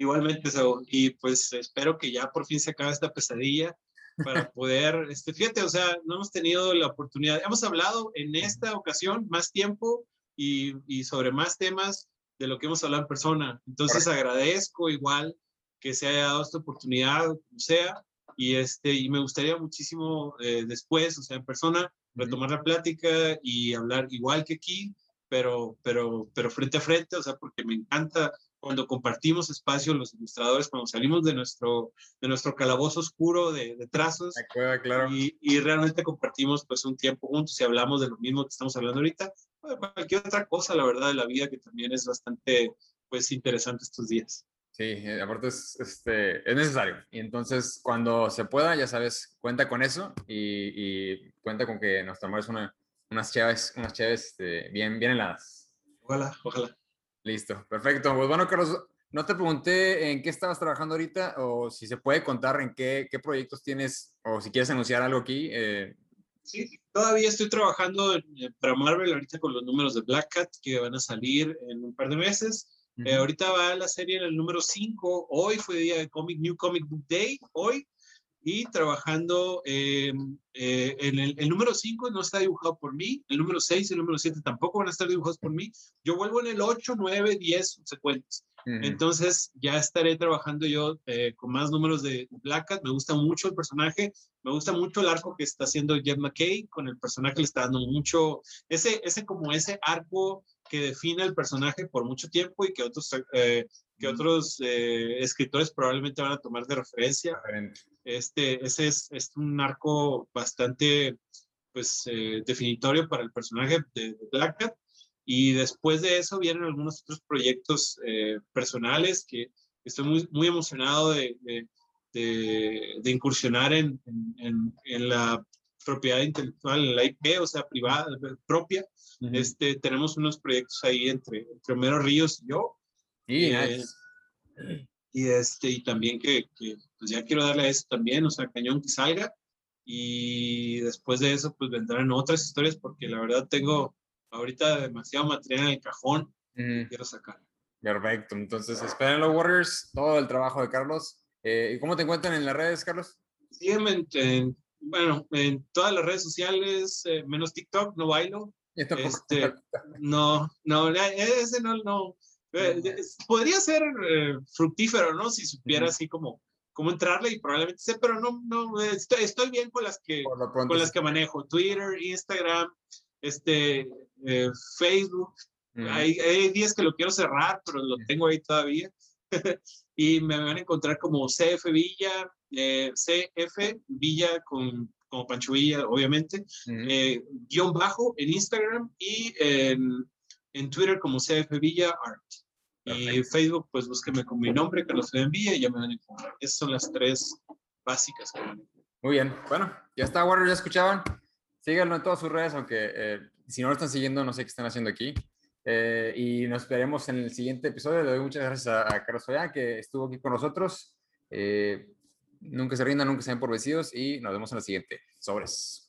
Igualmente, y pues espero que ya por fin se acabe esta pesadilla para poder, este, fíjate, o sea, no hemos tenido la oportunidad, hemos hablado en esta ocasión más tiempo y, y sobre más temas de lo que hemos hablado en persona. Entonces agradezco igual que se haya dado esta oportunidad, como sea, y, este, y me gustaría muchísimo eh, después, o sea, en persona, retomar la plática y hablar igual que aquí, pero, pero, pero frente a frente, o sea, porque me encanta cuando compartimos espacio los ilustradores, cuando salimos de nuestro, de nuestro calabozo oscuro de, de trazos claro. y, y, realmente compartimos pues un tiempo juntos y hablamos de lo mismo que estamos hablando ahorita, cualquier otra cosa, la verdad, de la vida que también es bastante pues interesante estos días. Sí, eh, aparte es, este, es necesario. Y entonces, cuando se pueda, ya sabes, cuenta con eso y, y cuenta con que nos tomamos una, unas chaves, unas chaves este, bien, bien heladas. Ojalá, ojalá. Listo, perfecto. Pues bueno, Carlos, no te pregunté en qué estabas trabajando ahorita o si se puede contar en qué, qué proyectos tienes o si quieres anunciar algo aquí. Eh. Sí, todavía estoy trabajando para Marvel ahorita con los números de Black Cat que van a salir en un par de meses. Eh, ahorita va la serie en el número 5. Hoy fue día de Comic, New Comic Book Day, hoy. Y trabajando eh, eh, en el, el número 5 no está dibujado por mí. El número 6 y el número 7 tampoco van a estar dibujados por mí. Yo vuelvo en el 8, 9, 10 subsecuentes. Entonces ya estaré trabajando yo con más números de Black Cat. Me gusta mucho el personaje. Me gusta mucho el arco que está haciendo Jeff McKay. Con el personaje le está dando mucho, ese, ese como ese arco que define el personaje por mucho tiempo y que otros, eh, que otros eh, escritores probablemente van a tomar de referencia. Este, ese es, es un arco bastante pues, eh, definitorio para el personaje de, Black Cat. Y después de eso vienen algunos otros proyectos personales que estoy muy, muy emocionado de, de, de, incursionar en, en, en, la propiedad intelectual, en la IP, o sea, privada, propia, este, tenemos unos proyectos ahí entre, entre Homero Ríos y yo. y eh, Y, este, y también que, que, pues ya quiero darle a eso también, o sea, cañón que salga. Y después de eso, pues vendrán otras historias, porque la verdad tengo ahorita demasiado material en el cajón que quiero sacar. Perfecto, entonces esperen los Warriors, todo el trabajo de Carlos. Eh, ¿Cómo te encuentran en las redes, Carlos? Sígueme en, bueno, en todas las redes sociales, eh, menos TikTok, no bailo. Este, no, no, ese no, no. Eh, podría ser eh, fructífero, ¿no? Si supiera así como cómo entrarle y probablemente sé, pero no, no, estoy, estoy bien con las que, con las que manejo. Twitter, Instagram, este, eh, Facebook. hay, hay, días que lo quiero cerrar, pero lo tengo ahí todavía. y me van a encontrar como CF Villa, CF Villa con como Pancho Villa, obviamente, eh, guion bajo en Instagram y en, en Twitter como CF Villa Art. Y Facebook, pues búsqueme con mi nombre, Carlos Villa, y ya me van a encontrar. Esas son las tres básicas que Muy bien, bueno, ya está, Warrior, ya escuchaban. Síganlo en todas sus redes, aunque eh, si no lo están siguiendo, no sé qué están haciendo aquí. Eh, y nos veremos en el siguiente episodio. Le doy muchas gracias a, Carlos Ollán, que estuvo aquí con nosotros. Eh, Nunca se rindan, nunca sean por vencidos y nos vemos en la siguiente. Sobres.